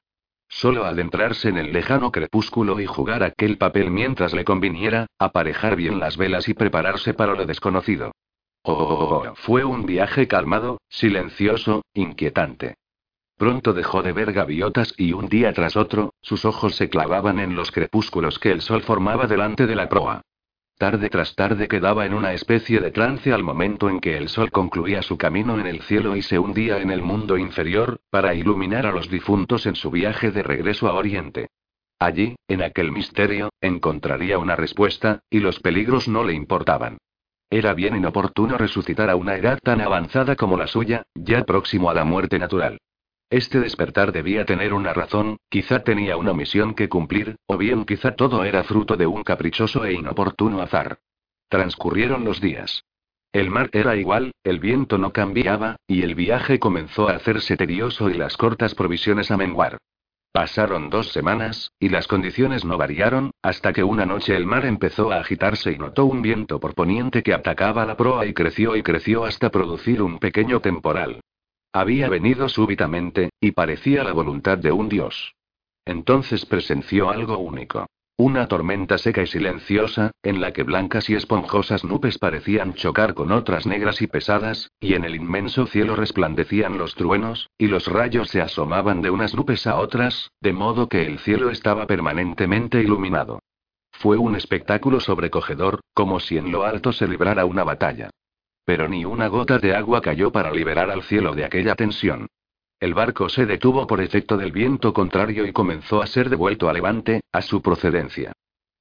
Solo adentrarse en el lejano crepúsculo y jugar aquel papel mientras le conviniera, aparejar bien las velas y prepararse para lo desconocido. Oh, fue un viaje calmado, silencioso, inquietante. Pronto dejó de ver gaviotas y un día tras otro, sus ojos se clavaban en los crepúsculos que el sol formaba delante de la proa. Tarde tras tarde quedaba en una especie de trance al momento en que el sol concluía su camino en el cielo y se hundía en el mundo inferior, para iluminar a los difuntos en su viaje de regreso a Oriente. Allí, en aquel misterio, encontraría una respuesta, y los peligros no le importaban. Era bien inoportuno resucitar a una edad tan avanzada como la suya, ya próximo a la muerte natural. Este despertar debía tener una razón, quizá tenía una misión que cumplir, o bien quizá todo era fruto de un caprichoso e inoportuno azar. Transcurrieron los días. El mar era igual, el viento no cambiaba, y el viaje comenzó a hacerse tedioso y las cortas provisiones a menguar. Pasaron dos semanas, y las condiciones no variaron, hasta que una noche el mar empezó a agitarse y notó un viento por poniente que atacaba la proa y creció y creció hasta producir un pequeño temporal. Había venido súbitamente, y parecía la voluntad de un dios. Entonces presenció algo único. Una tormenta seca y silenciosa, en la que blancas y esponjosas nubes parecían chocar con otras negras y pesadas, y en el inmenso cielo resplandecían los truenos, y los rayos se asomaban de unas nubes a otras, de modo que el cielo estaba permanentemente iluminado. Fue un espectáculo sobrecogedor, como si en lo alto se librara una batalla. Pero ni una gota de agua cayó para liberar al cielo de aquella tensión. El barco se detuvo por efecto del viento contrario y comenzó a ser devuelto a levante, a su procedencia.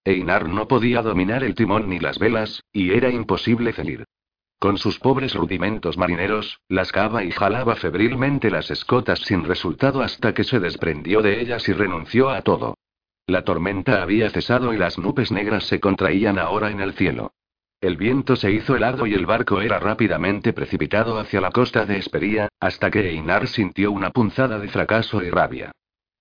Einar no podía dominar el timón ni las velas, y era imposible celir. Con sus pobres rudimentos marineros, lascaba y jalaba febrilmente las escotas sin resultado hasta que se desprendió de ellas y renunció a todo. La tormenta había cesado y las nubes negras se contraían ahora en el cielo. El viento se hizo helado y el barco era rápidamente precipitado hacia la costa de Espería, hasta que Einar sintió una punzada de fracaso y rabia.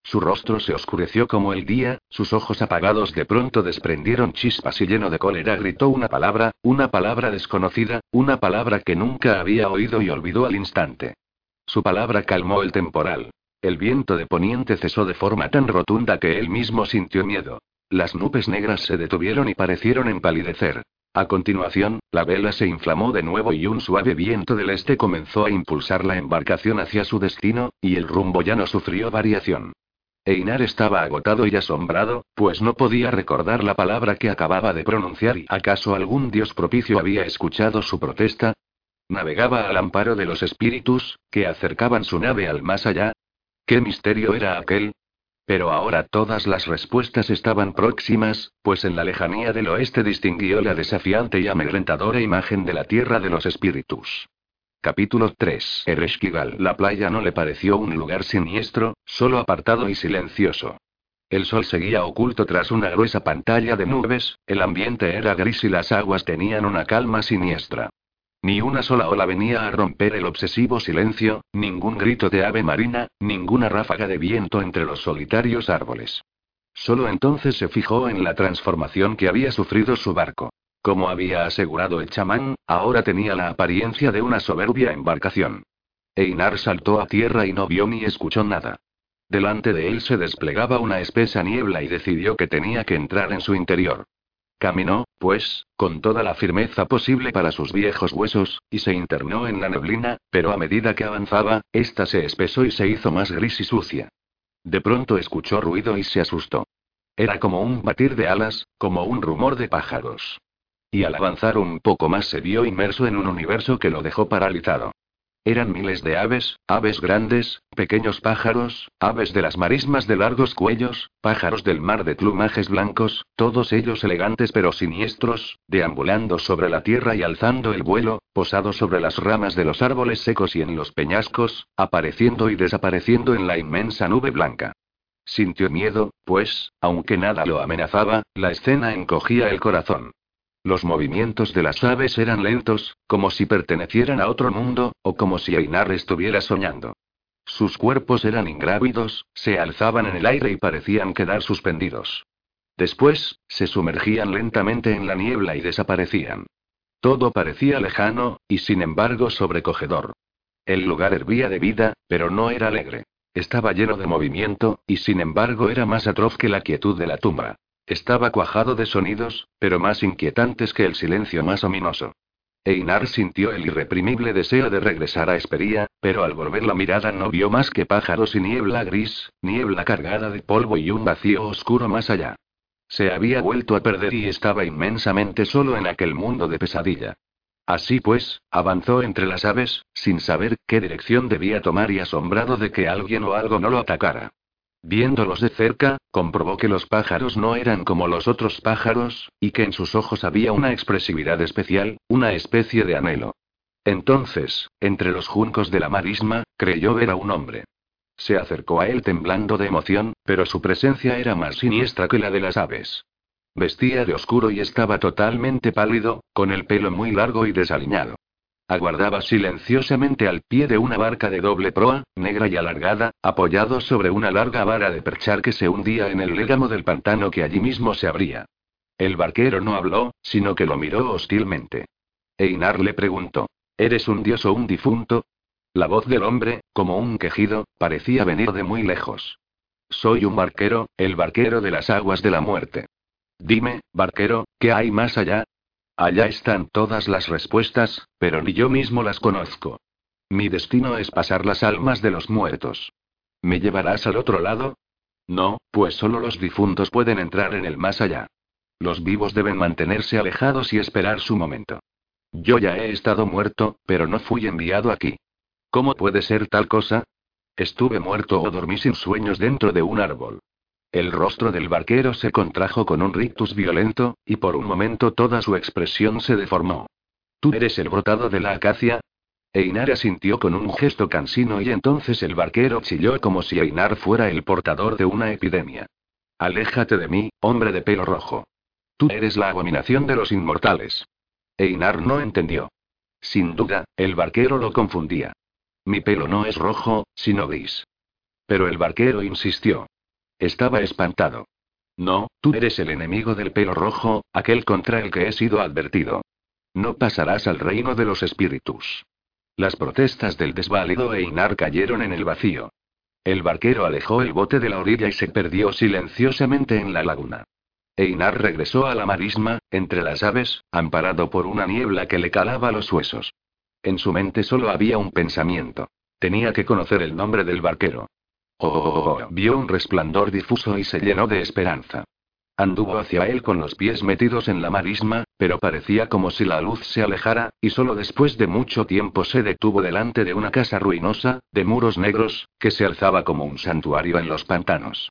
Su rostro se oscureció como el día, sus ojos apagados de pronto desprendieron chispas y lleno de cólera gritó una palabra, una palabra desconocida, una palabra que nunca había oído y olvidó al instante. Su palabra calmó el temporal. El viento de poniente cesó de forma tan rotunda que él mismo sintió miedo. Las nubes negras se detuvieron y parecieron empalidecer. A continuación, la vela se inflamó de nuevo y un suave viento del este comenzó a impulsar la embarcación hacia su destino, y el rumbo ya no sufrió variación. Einar estaba agotado y asombrado, pues no podía recordar la palabra que acababa de pronunciar y ¿acaso algún dios propicio había escuchado su protesta? Navegaba al amparo de los espíritus, que acercaban su nave al más allá. ¿Qué misterio era aquel? Pero ahora todas las respuestas estaban próximas, pues en la lejanía del oeste distinguió la desafiante y amedrentadora imagen de la tierra de los espíritus. Capítulo 3. Ereshkigal. La playa no le pareció un lugar siniestro, solo apartado y silencioso. El sol seguía oculto tras una gruesa pantalla de nubes, el ambiente era gris y las aguas tenían una calma siniestra. Ni una sola ola venía a romper el obsesivo silencio, ningún grito de ave marina, ninguna ráfaga de viento entre los solitarios árboles. Solo entonces se fijó en la transformación que había sufrido su barco. Como había asegurado el chamán, ahora tenía la apariencia de una soberbia embarcación. Einar saltó a tierra y no vio ni escuchó nada. Delante de él se desplegaba una espesa niebla y decidió que tenía que entrar en su interior. Caminó, pues, con toda la firmeza posible para sus viejos huesos, y se internó en la neblina, pero a medida que avanzaba, ésta se espesó y se hizo más gris y sucia. De pronto escuchó ruido y se asustó. Era como un batir de alas, como un rumor de pájaros. Y al avanzar un poco más se vio inmerso en un universo que lo dejó paralizado. Eran miles de aves, aves grandes, pequeños pájaros, aves de las marismas de largos cuellos, pájaros del mar de plumajes blancos, todos ellos elegantes pero siniestros, deambulando sobre la tierra y alzando el vuelo, posados sobre las ramas de los árboles secos y en los peñascos, apareciendo y desapareciendo en la inmensa nube blanca. Sintió miedo, pues, aunque nada lo amenazaba, la escena encogía el corazón. Los movimientos de las aves eran lentos, como si pertenecieran a otro mundo, o como si Einar estuviera soñando. Sus cuerpos eran ingrávidos, se alzaban en el aire y parecían quedar suspendidos. Después, se sumergían lentamente en la niebla y desaparecían. Todo parecía lejano, y sin embargo sobrecogedor. El lugar hervía de vida, pero no era alegre. Estaba lleno de movimiento, y sin embargo era más atroz que la quietud de la tumba. Estaba cuajado de sonidos, pero más inquietantes que el silencio más ominoso. Einar sintió el irreprimible deseo de regresar a Espería, pero al volver la mirada no vio más que pájaros y niebla gris, niebla cargada de polvo y un vacío oscuro más allá. Se había vuelto a perder y estaba inmensamente solo en aquel mundo de pesadilla. Así pues, avanzó entre las aves, sin saber qué dirección debía tomar y asombrado de que alguien o algo no lo atacara. Viéndolos de cerca, comprobó que los pájaros no eran como los otros pájaros, y que en sus ojos había una expresividad especial, una especie de anhelo. Entonces, entre los juncos de la marisma, creyó ver a un hombre. Se acercó a él temblando de emoción, pero su presencia era más siniestra que la de las aves. Vestía de oscuro y estaba totalmente pálido, con el pelo muy largo y desaliñado. Aguardaba silenciosamente al pie de una barca de doble proa, negra y alargada, apoyado sobre una larga vara de perchar que se hundía en el légamo del pantano que allí mismo se abría. El barquero no habló, sino que lo miró hostilmente. Einar le preguntó: ¿Eres un dios o un difunto? La voz del hombre, como un quejido, parecía venir de muy lejos. Soy un barquero, el barquero de las aguas de la muerte. Dime, barquero, ¿qué hay más allá? Allá están todas las respuestas, pero ni yo mismo las conozco. Mi destino es pasar las almas de los muertos. ¿Me llevarás al otro lado? No, pues solo los difuntos pueden entrar en el más allá. Los vivos deben mantenerse alejados y esperar su momento. Yo ya he estado muerto, pero no fui enviado aquí. ¿Cómo puede ser tal cosa? Estuve muerto o dormí sin sueños dentro de un árbol. El rostro del barquero se contrajo con un rictus violento, y por un momento toda su expresión se deformó. ¿Tú eres el brotado de la acacia? Einar asintió con un gesto cansino y entonces el barquero chilló como si Einar fuera el portador de una epidemia. Aléjate de mí, hombre de pelo rojo. Tú eres la abominación de los inmortales. Einar no entendió. Sin duda, el barquero lo confundía. Mi pelo no es rojo, sino gris. Pero el barquero insistió. Estaba espantado. No, tú eres el enemigo del pelo rojo, aquel contra el que he sido advertido. No pasarás al reino de los espíritus. Las protestas del desválido Einar cayeron en el vacío. El barquero alejó el bote de la orilla y se perdió silenciosamente en la laguna. Einar regresó a la marisma, entre las aves, amparado por una niebla que le calaba los huesos. En su mente solo había un pensamiento. Tenía que conocer el nombre del barquero. Oh, vio un resplandor difuso y se llenó de esperanza. Anduvo hacia él con los pies metidos en la marisma, pero parecía como si la luz se alejara, y solo después de mucho tiempo se detuvo delante de una casa ruinosa, de muros negros, que se alzaba como un santuario en los pantanos.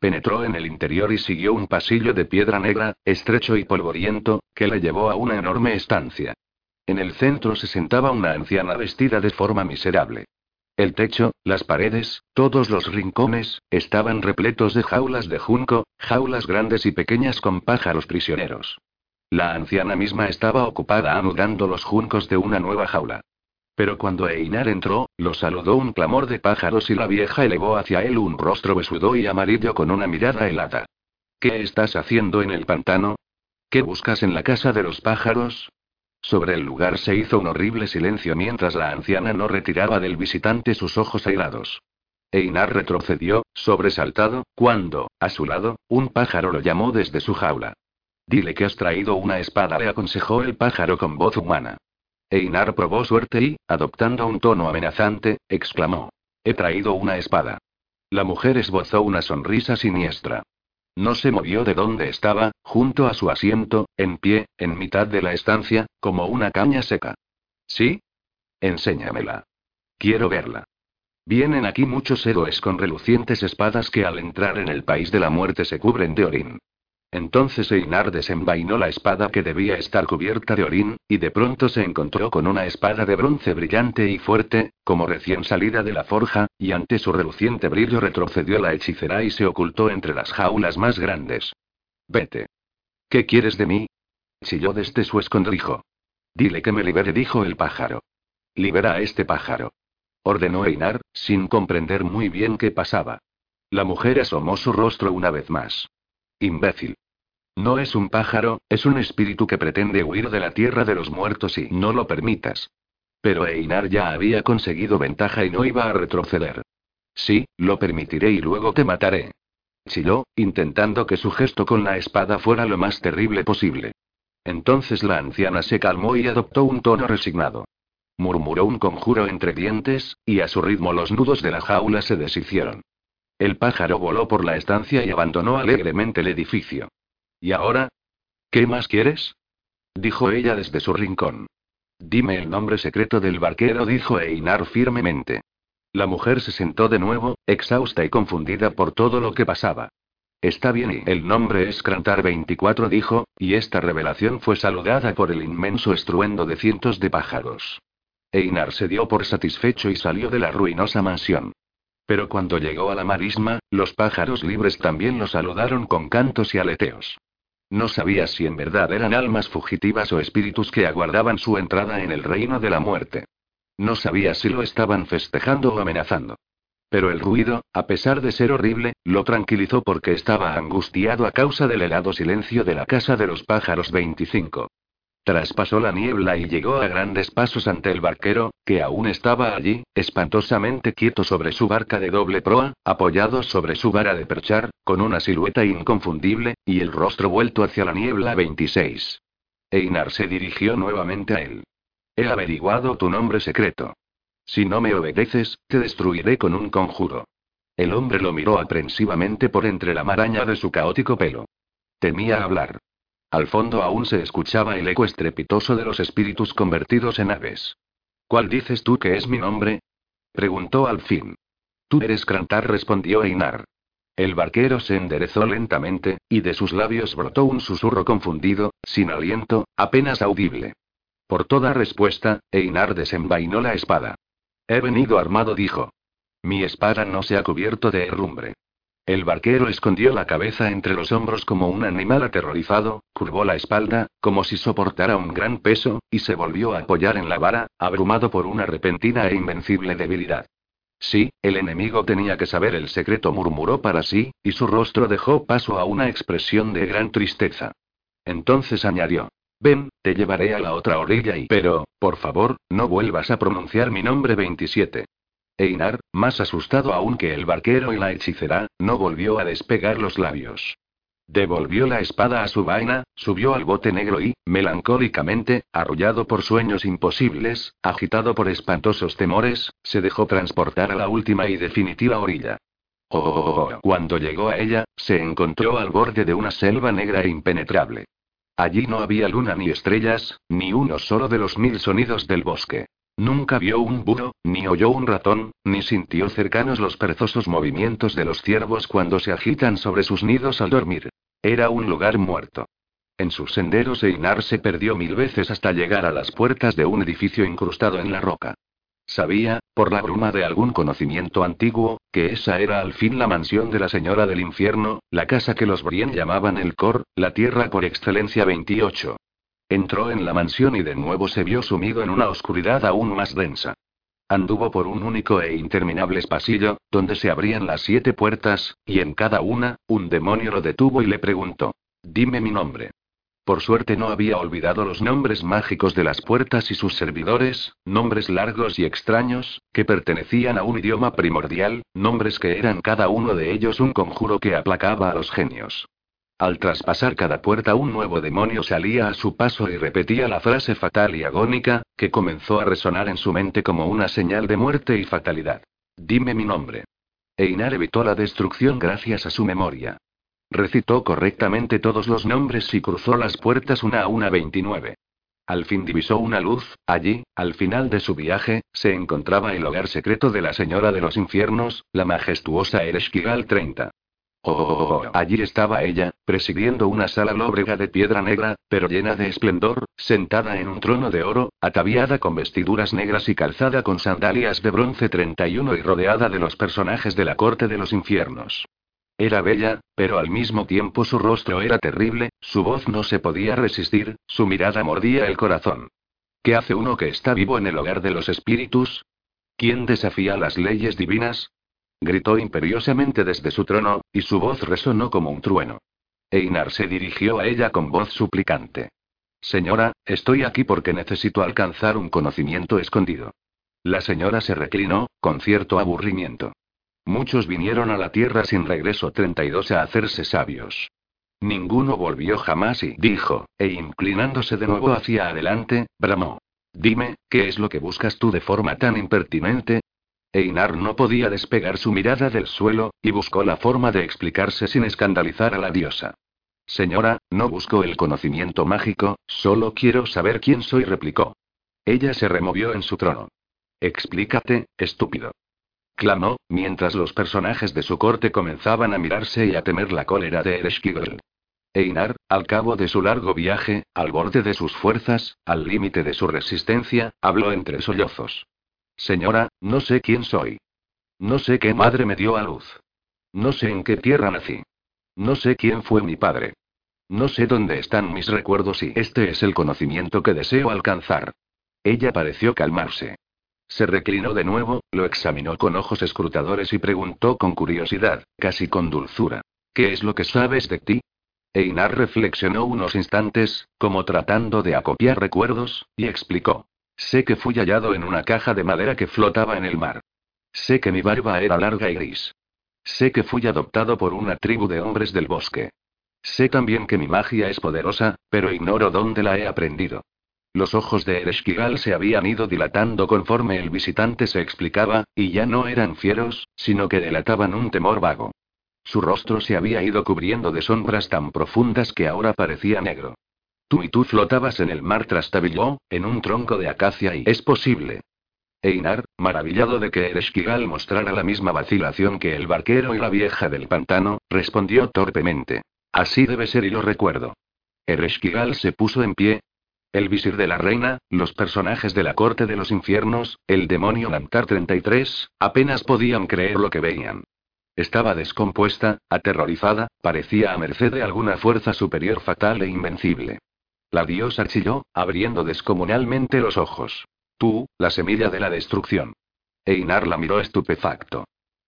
Penetró en el interior y siguió un pasillo de piedra negra, estrecho y polvoriento, que le llevó a una enorme estancia. En el centro se sentaba una anciana vestida de forma miserable. El techo, las paredes, todos los rincones, estaban repletos de jaulas de junco, jaulas grandes y pequeñas con pájaros prisioneros. La anciana misma estaba ocupada anudando los juncos de una nueva jaula. Pero cuando Einar entró, lo saludó un clamor de pájaros y la vieja elevó hacia él un rostro besudo y amarillo con una mirada helada. ¿Qué estás haciendo en el pantano? ¿Qué buscas en la casa de los pájaros? Sobre el lugar se hizo un horrible silencio mientras la anciana no retiraba del visitante sus ojos airados. Einar retrocedió, sobresaltado, cuando, a su lado, un pájaro lo llamó desde su jaula. Dile que has traído una espada, le aconsejó el pájaro con voz humana. Einar probó suerte y, adoptando un tono amenazante, exclamó: He traído una espada. La mujer esbozó una sonrisa siniestra. No se movió de donde estaba, junto a su asiento, en pie, en mitad de la estancia, como una caña seca. ¿Sí? Enséñamela. Quiero verla. Vienen aquí muchos héroes con relucientes espadas que al entrar en el país de la muerte se cubren de orín. Entonces Einar desenvainó la espada que debía estar cubierta de orín, y de pronto se encontró con una espada de bronce brillante y fuerte, como recién salida de la forja, y ante su reluciente brillo retrocedió la hechicera y se ocultó entre las jaulas más grandes. Vete. ¿Qué quieres de mí? Chilló desde su escondrijo. Dile que me libere, dijo el pájaro. Libera a este pájaro. Ordenó Einar, sin comprender muy bien qué pasaba. La mujer asomó su rostro una vez más. Imbécil. No es un pájaro, es un espíritu que pretende huir de la tierra de los muertos y no lo permitas. Pero Einar ya había conseguido ventaja y no iba a retroceder. Sí, lo permitiré y luego te mataré. Chilló, intentando que su gesto con la espada fuera lo más terrible posible. Entonces la anciana se calmó y adoptó un tono resignado. Murmuró un conjuro entre dientes, y a su ritmo los nudos de la jaula se deshicieron. El pájaro voló por la estancia y abandonó alegremente el edificio. ¿Y ahora? ¿Qué más quieres? dijo ella desde su rincón. Dime el nombre secreto del barquero, dijo Einar firmemente. La mujer se sentó de nuevo, exhausta y confundida por todo lo que pasaba. Está bien, y el nombre es Crantar 24, dijo, y esta revelación fue saludada por el inmenso estruendo de cientos de pájaros. Einar se dio por satisfecho y salió de la ruinosa mansión. Pero cuando llegó a la marisma, los pájaros libres también lo saludaron con cantos y aleteos. No sabía si en verdad eran almas fugitivas o espíritus que aguardaban su entrada en el reino de la muerte. No sabía si lo estaban festejando o amenazando. Pero el ruido, a pesar de ser horrible, lo tranquilizó porque estaba angustiado a causa del helado silencio de la casa de los pájaros 25. Traspasó la niebla y llegó a grandes pasos ante el barquero, que aún estaba allí, espantosamente quieto sobre su barca de doble proa, apoyado sobre su vara de perchar, con una silueta inconfundible, y el rostro vuelto hacia la niebla 26. Einar se dirigió nuevamente a él. He averiguado tu nombre secreto. Si no me obedeces, te destruiré con un conjuro. El hombre lo miró aprensivamente por entre la maraña de su caótico pelo. Temía hablar. Al fondo aún se escuchaba el eco estrepitoso de los espíritus convertidos en aves. ¿Cuál dices tú que es mi nombre? preguntó al fin. Tú eres Krantar, respondió Einar. El barquero se enderezó lentamente, y de sus labios brotó un susurro confundido, sin aliento, apenas audible. Por toda respuesta, Einar desenvainó la espada. He venido armado, dijo. Mi espada no se ha cubierto de herrumbre. El barquero escondió la cabeza entre los hombros como un animal aterrorizado, curvó la espalda, como si soportara un gran peso, y se volvió a apoyar en la vara, abrumado por una repentina e invencible debilidad. Sí, el enemigo tenía que saber el secreto, murmuró para sí, y su rostro dejó paso a una expresión de gran tristeza. Entonces añadió. Ven, te llevaré a la otra orilla y... Pero, por favor, no vuelvas a pronunciar mi nombre 27. Einar, más asustado aún que el barquero y la hechicera, no volvió a despegar los labios. Devolvió la espada a su vaina, subió al bote negro y, melancólicamente, arrullado por sueños imposibles, agitado por espantosos temores, se dejó transportar a la última y definitiva orilla. Oh, cuando llegó a ella, se encontró al borde de una selva negra e impenetrable. Allí no había luna ni estrellas, ni uno solo de los mil sonidos del bosque. Nunca vio un búho, ni oyó un ratón, ni sintió cercanos los perezosos movimientos de los ciervos cuando se agitan sobre sus nidos al dormir. Era un lugar muerto. En sus senderos Einar se perdió mil veces hasta llegar a las puertas de un edificio incrustado en la roca. Sabía, por la bruma de algún conocimiento antiguo, que esa era al fin la mansión de la Señora del Infierno, la casa que los Brien llamaban el Cor, la tierra por excelencia 28. Entró en la mansión y de nuevo se vio sumido en una oscuridad aún más densa. Anduvo por un único e interminable pasillo, donde se abrían las siete puertas, y en cada una, un demonio lo detuvo y le preguntó. Dime mi nombre. Por suerte no había olvidado los nombres mágicos de las puertas y sus servidores, nombres largos y extraños, que pertenecían a un idioma primordial, nombres que eran cada uno de ellos un conjuro que aplacaba a los genios. Al traspasar cada puerta un nuevo demonio salía a su paso y repetía la frase fatal y agónica, que comenzó a resonar en su mente como una señal de muerte y fatalidad. Dime mi nombre. Einar evitó la destrucción gracias a su memoria. Recitó correctamente todos los nombres y cruzó las puertas una a una 29. Al fin divisó una luz, allí, al final de su viaje, se encontraba el hogar secreto de la Señora de los Infiernos, la majestuosa Ereshkigal 30. Oh, allí estaba ella, presidiendo una sala lóbrega de piedra negra, pero llena de esplendor, sentada en un trono de oro, ataviada con vestiduras negras y calzada con sandalias de bronce 31 y rodeada de los personajes de la corte de los infiernos. Era bella, pero al mismo tiempo su rostro era terrible, su voz no se podía resistir, su mirada mordía el corazón. ¿Qué hace uno que está vivo en el hogar de los espíritus? ¿Quién desafía las leyes divinas? Gritó imperiosamente desde su trono, y su voz resonó como un trueno. Einar se dirigió a ella con voz suplicante. Señora, estoy aquí porque necesito alcanzar un conocimiento escondido. La señora se reclinó, con cierto aburrimiento. Muchos vinieron a la tierra sin regreso 32 a hacerse sabios. Ninguno volvió jamás y dijo, e inclinándose de nuevo hacia adelante, bramó. Dime, ¿qué es lo que buscas tú de forma tan impertinente? Einar no podía despegar su mirada del suelo, y buscó la forma de explicarse sin escandalizar a la diosa. Señora, no busco el conocimiento mágico, solo quiero saber quién soy, replicó. Ella se removió en su trono. Explícate, estúpido clamó, mientras los personajes de su corte comenzaban a mirarse y a temer la cólera de Ereshkigal. Einar, al cabo de su largo viaje, al borde de sus fuerzas, al límite de su resistencia, habló entre sollozos. Señora, no sé quién soy. No sé qué madre me dio a luz. No sé en qué tierra nací. No sé quién fue mi padre. No sé dónde están mis recuerdos y este es el conocimiento que deseo alcanzar. Ella pareció calmarse. Se reclinó de nuevo, lo examinó con ojos escrutadores y preguntó con curiosidad, casi con dulzura. ¿Qué es lo que sabes de ti? Einar reflexionó unos instantes, como tratando de acopiar recuerdos, y explicó. Sé que fui hallado en una caja de madera que flotaba en el mar. Sé que mi barba era larga y gris. Sé que fui adoptado por una tribu de hombres del bosque. Sé también que mi magia es poderosa, pero ignoro dónde la he aprendido. Los ojos de Ereshkigal se habían ido dilatando conforme el visitante se explicaba, y ya no eran fieros, sino que delataban un temor vago. su rostro se había ido cubriendo de sombras tan profundas que ahora parecía negro. Tú y tú flotabas en el mar trastabilló, en un tronco de acacia y es posible. Einar, maravillado de que Ereshkigal mostrara la misma vacilación que el barquero y la vieja del pantano, respondió torpemente. Así debe ser y lo recuerdo. Ereshkigal se puso en pie. El visir de la reina, los personajes de la corte de los infiernos, el demonio Namtar 33, apenas podían creer lo que veían. Estaba descompuesta, aterrorizada, parecía a merced de alguna fuerza superior fatal e invencible. La diosa chilló, abriendo descomunalmente los ojos. Tú, la semilla de la destrucción. Einar la miró estupefacto.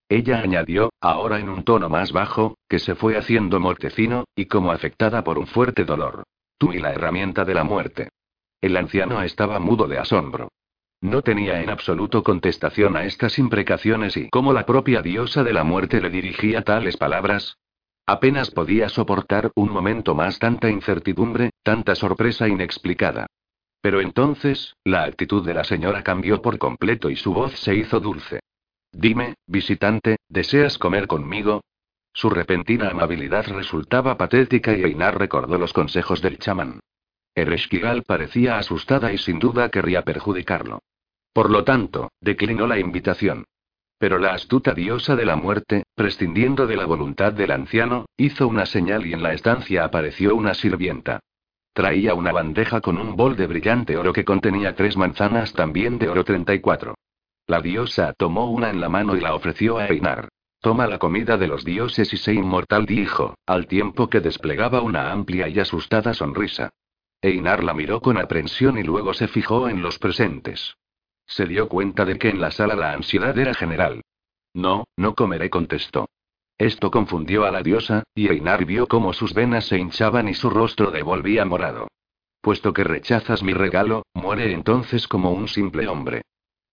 Ella añadió, ahora en un tono más bajo, que se fue haciendo mortecino, y como afectada por un fuerte dolor. Tú y la herramienta de la muerte. El anciano estaba mudo de asombro. No tenía en absoluto contestación a estas imprecaciones y cómo la propia diosa de la muerte le dirigía tales palabras. Apenas podía soportar un momento más tanta incertidumbre, tanta sorpresa inexplicada. Pero entonces, la actitud de la señora cambió por completo y su voz se hizo dulce. Dime, visitante, ¿deseas comer conmigo? Su repentina amabilidad resultaba patética y Einar recordó los consejos del chamán. Ereshkigal parecía asustada y sin duda querría perjudicarlo. Por lo tanto, declinó la invitación. Pero la astuta diosa de la muerte, prescindiendo de la voluntad del anciano, hizo una señal y en la estancia apareció una sirvienta. Traía una bandeja con un bol de brillante oro que contenía tres manzanas también de oro 34. La diosa tomó una en la mano y la ofreció a Einar. Toma la comida de los dioses y sé inmortal, dijo, al tiempo que desplegaba una amplia y asustada sonrisa. Einar la miró con aprensión y luego se fijó en los presentes. Se dio cuenta de que en la sala la ansiedad era general. No, no comeré, contestó. Esto confundió a la diosa, y Einar vio cómo sus venas se hinchaban y su rostro devolvía morado. Puesto que rechazas mi regalo, muere entonces como un simple hombre.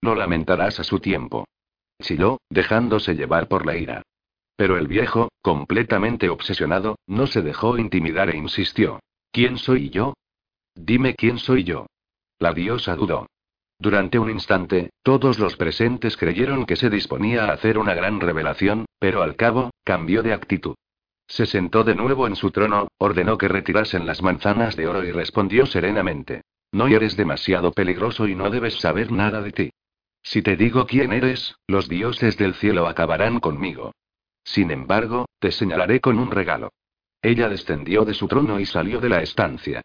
Lo lamentarás a su tiempo. Chilló, dejándose llevar por la ira. Pero el viejo, completamente obsesionado, no se dejó intimidar e insistió. ¿Quién soy yo? Dime quién soy yo. La diosa dudó. Durante un instante, todos los presentes creyeron que se disponía a hacer una gran revelación, pero al cabo, cambió de actitud. Se sentó de nuevo en su trono, ordenó que retirasen las manzanas de oro y respondió serenamente. No eres demasiado peligroso y no debes saber nada de ti. Si te digo quién eres, los dioses del cielo acabarán conmigo. Sin embargo, te señalaré con un regalo. Ella descendió de su trono y salió de la estancia.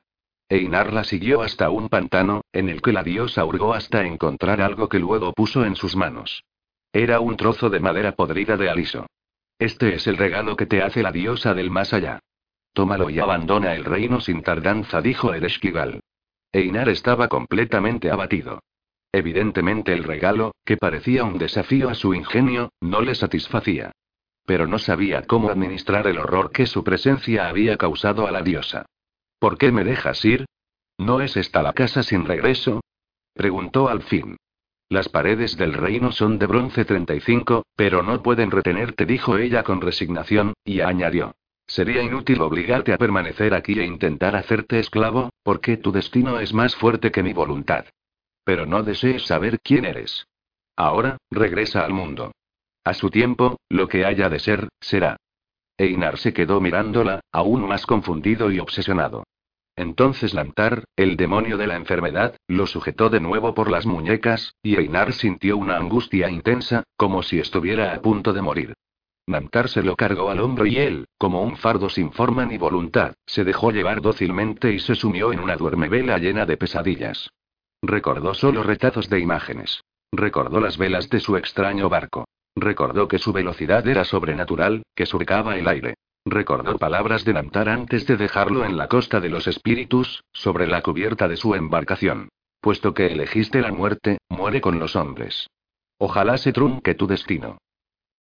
Einar la siguió hasta un pantano, en el que la diosa hurgó hasta encontrar algo que luego puso en sus manos. Era un trozo de madera podrida de aliso. Este es el regalo que te hace la diosa del más allá. Tómalo y abandona el reino sin tardanza, dijo Ereshkigal. Einar estaba completamente abatido. Evidentemente el regalo, que parecía un desafío a su ingenio, no le satisfacía. Pero no sabía cómo administrar el horror que su presencia había causado a la diosa. ¿Por qué me dejas ir? ¿No es esta la casa sin regreso? Preguntó al fin. Las paredes del reino son de bronce 35, pero no pueden retenerte, dijo ella con resignación, y añadió. Sería inútil obligarte a permanecer aquí e intentar hacerte esclavo, porque tu destino es más fuerte que mi voluntad. Pero no desees saber quién eres. Ahora, regresa al mundo. A su tiempo, lo que haya de ser, será. Einar se quedó mirándola, aún más confundido y obsesionado. Entonces Lantar, el demonio de la enfermedad, lo sujetó de nuevo por las muñecas, y Einar sintió una angustia intensa, como si estuviera a punto de morir. Lantar se lo cargó al hombro y él, como un fardo sin forma ni voluntad, se dejó llevar dócilmente y se sumió en una duermevela llena de pesadillas. Recordó solo retazos de imágenes. Recordó las velas de su extraño barco. Recordó que su velocidad era sobrenatural, que surcaba el aire. Recordó palabras de Namtar antes de dejarlo en la costa de los espíritus, sobre la cubierta de su embarcación. Puesto que elegiste la muerte, muere con los hombres. Ojalá se trunque tu destino.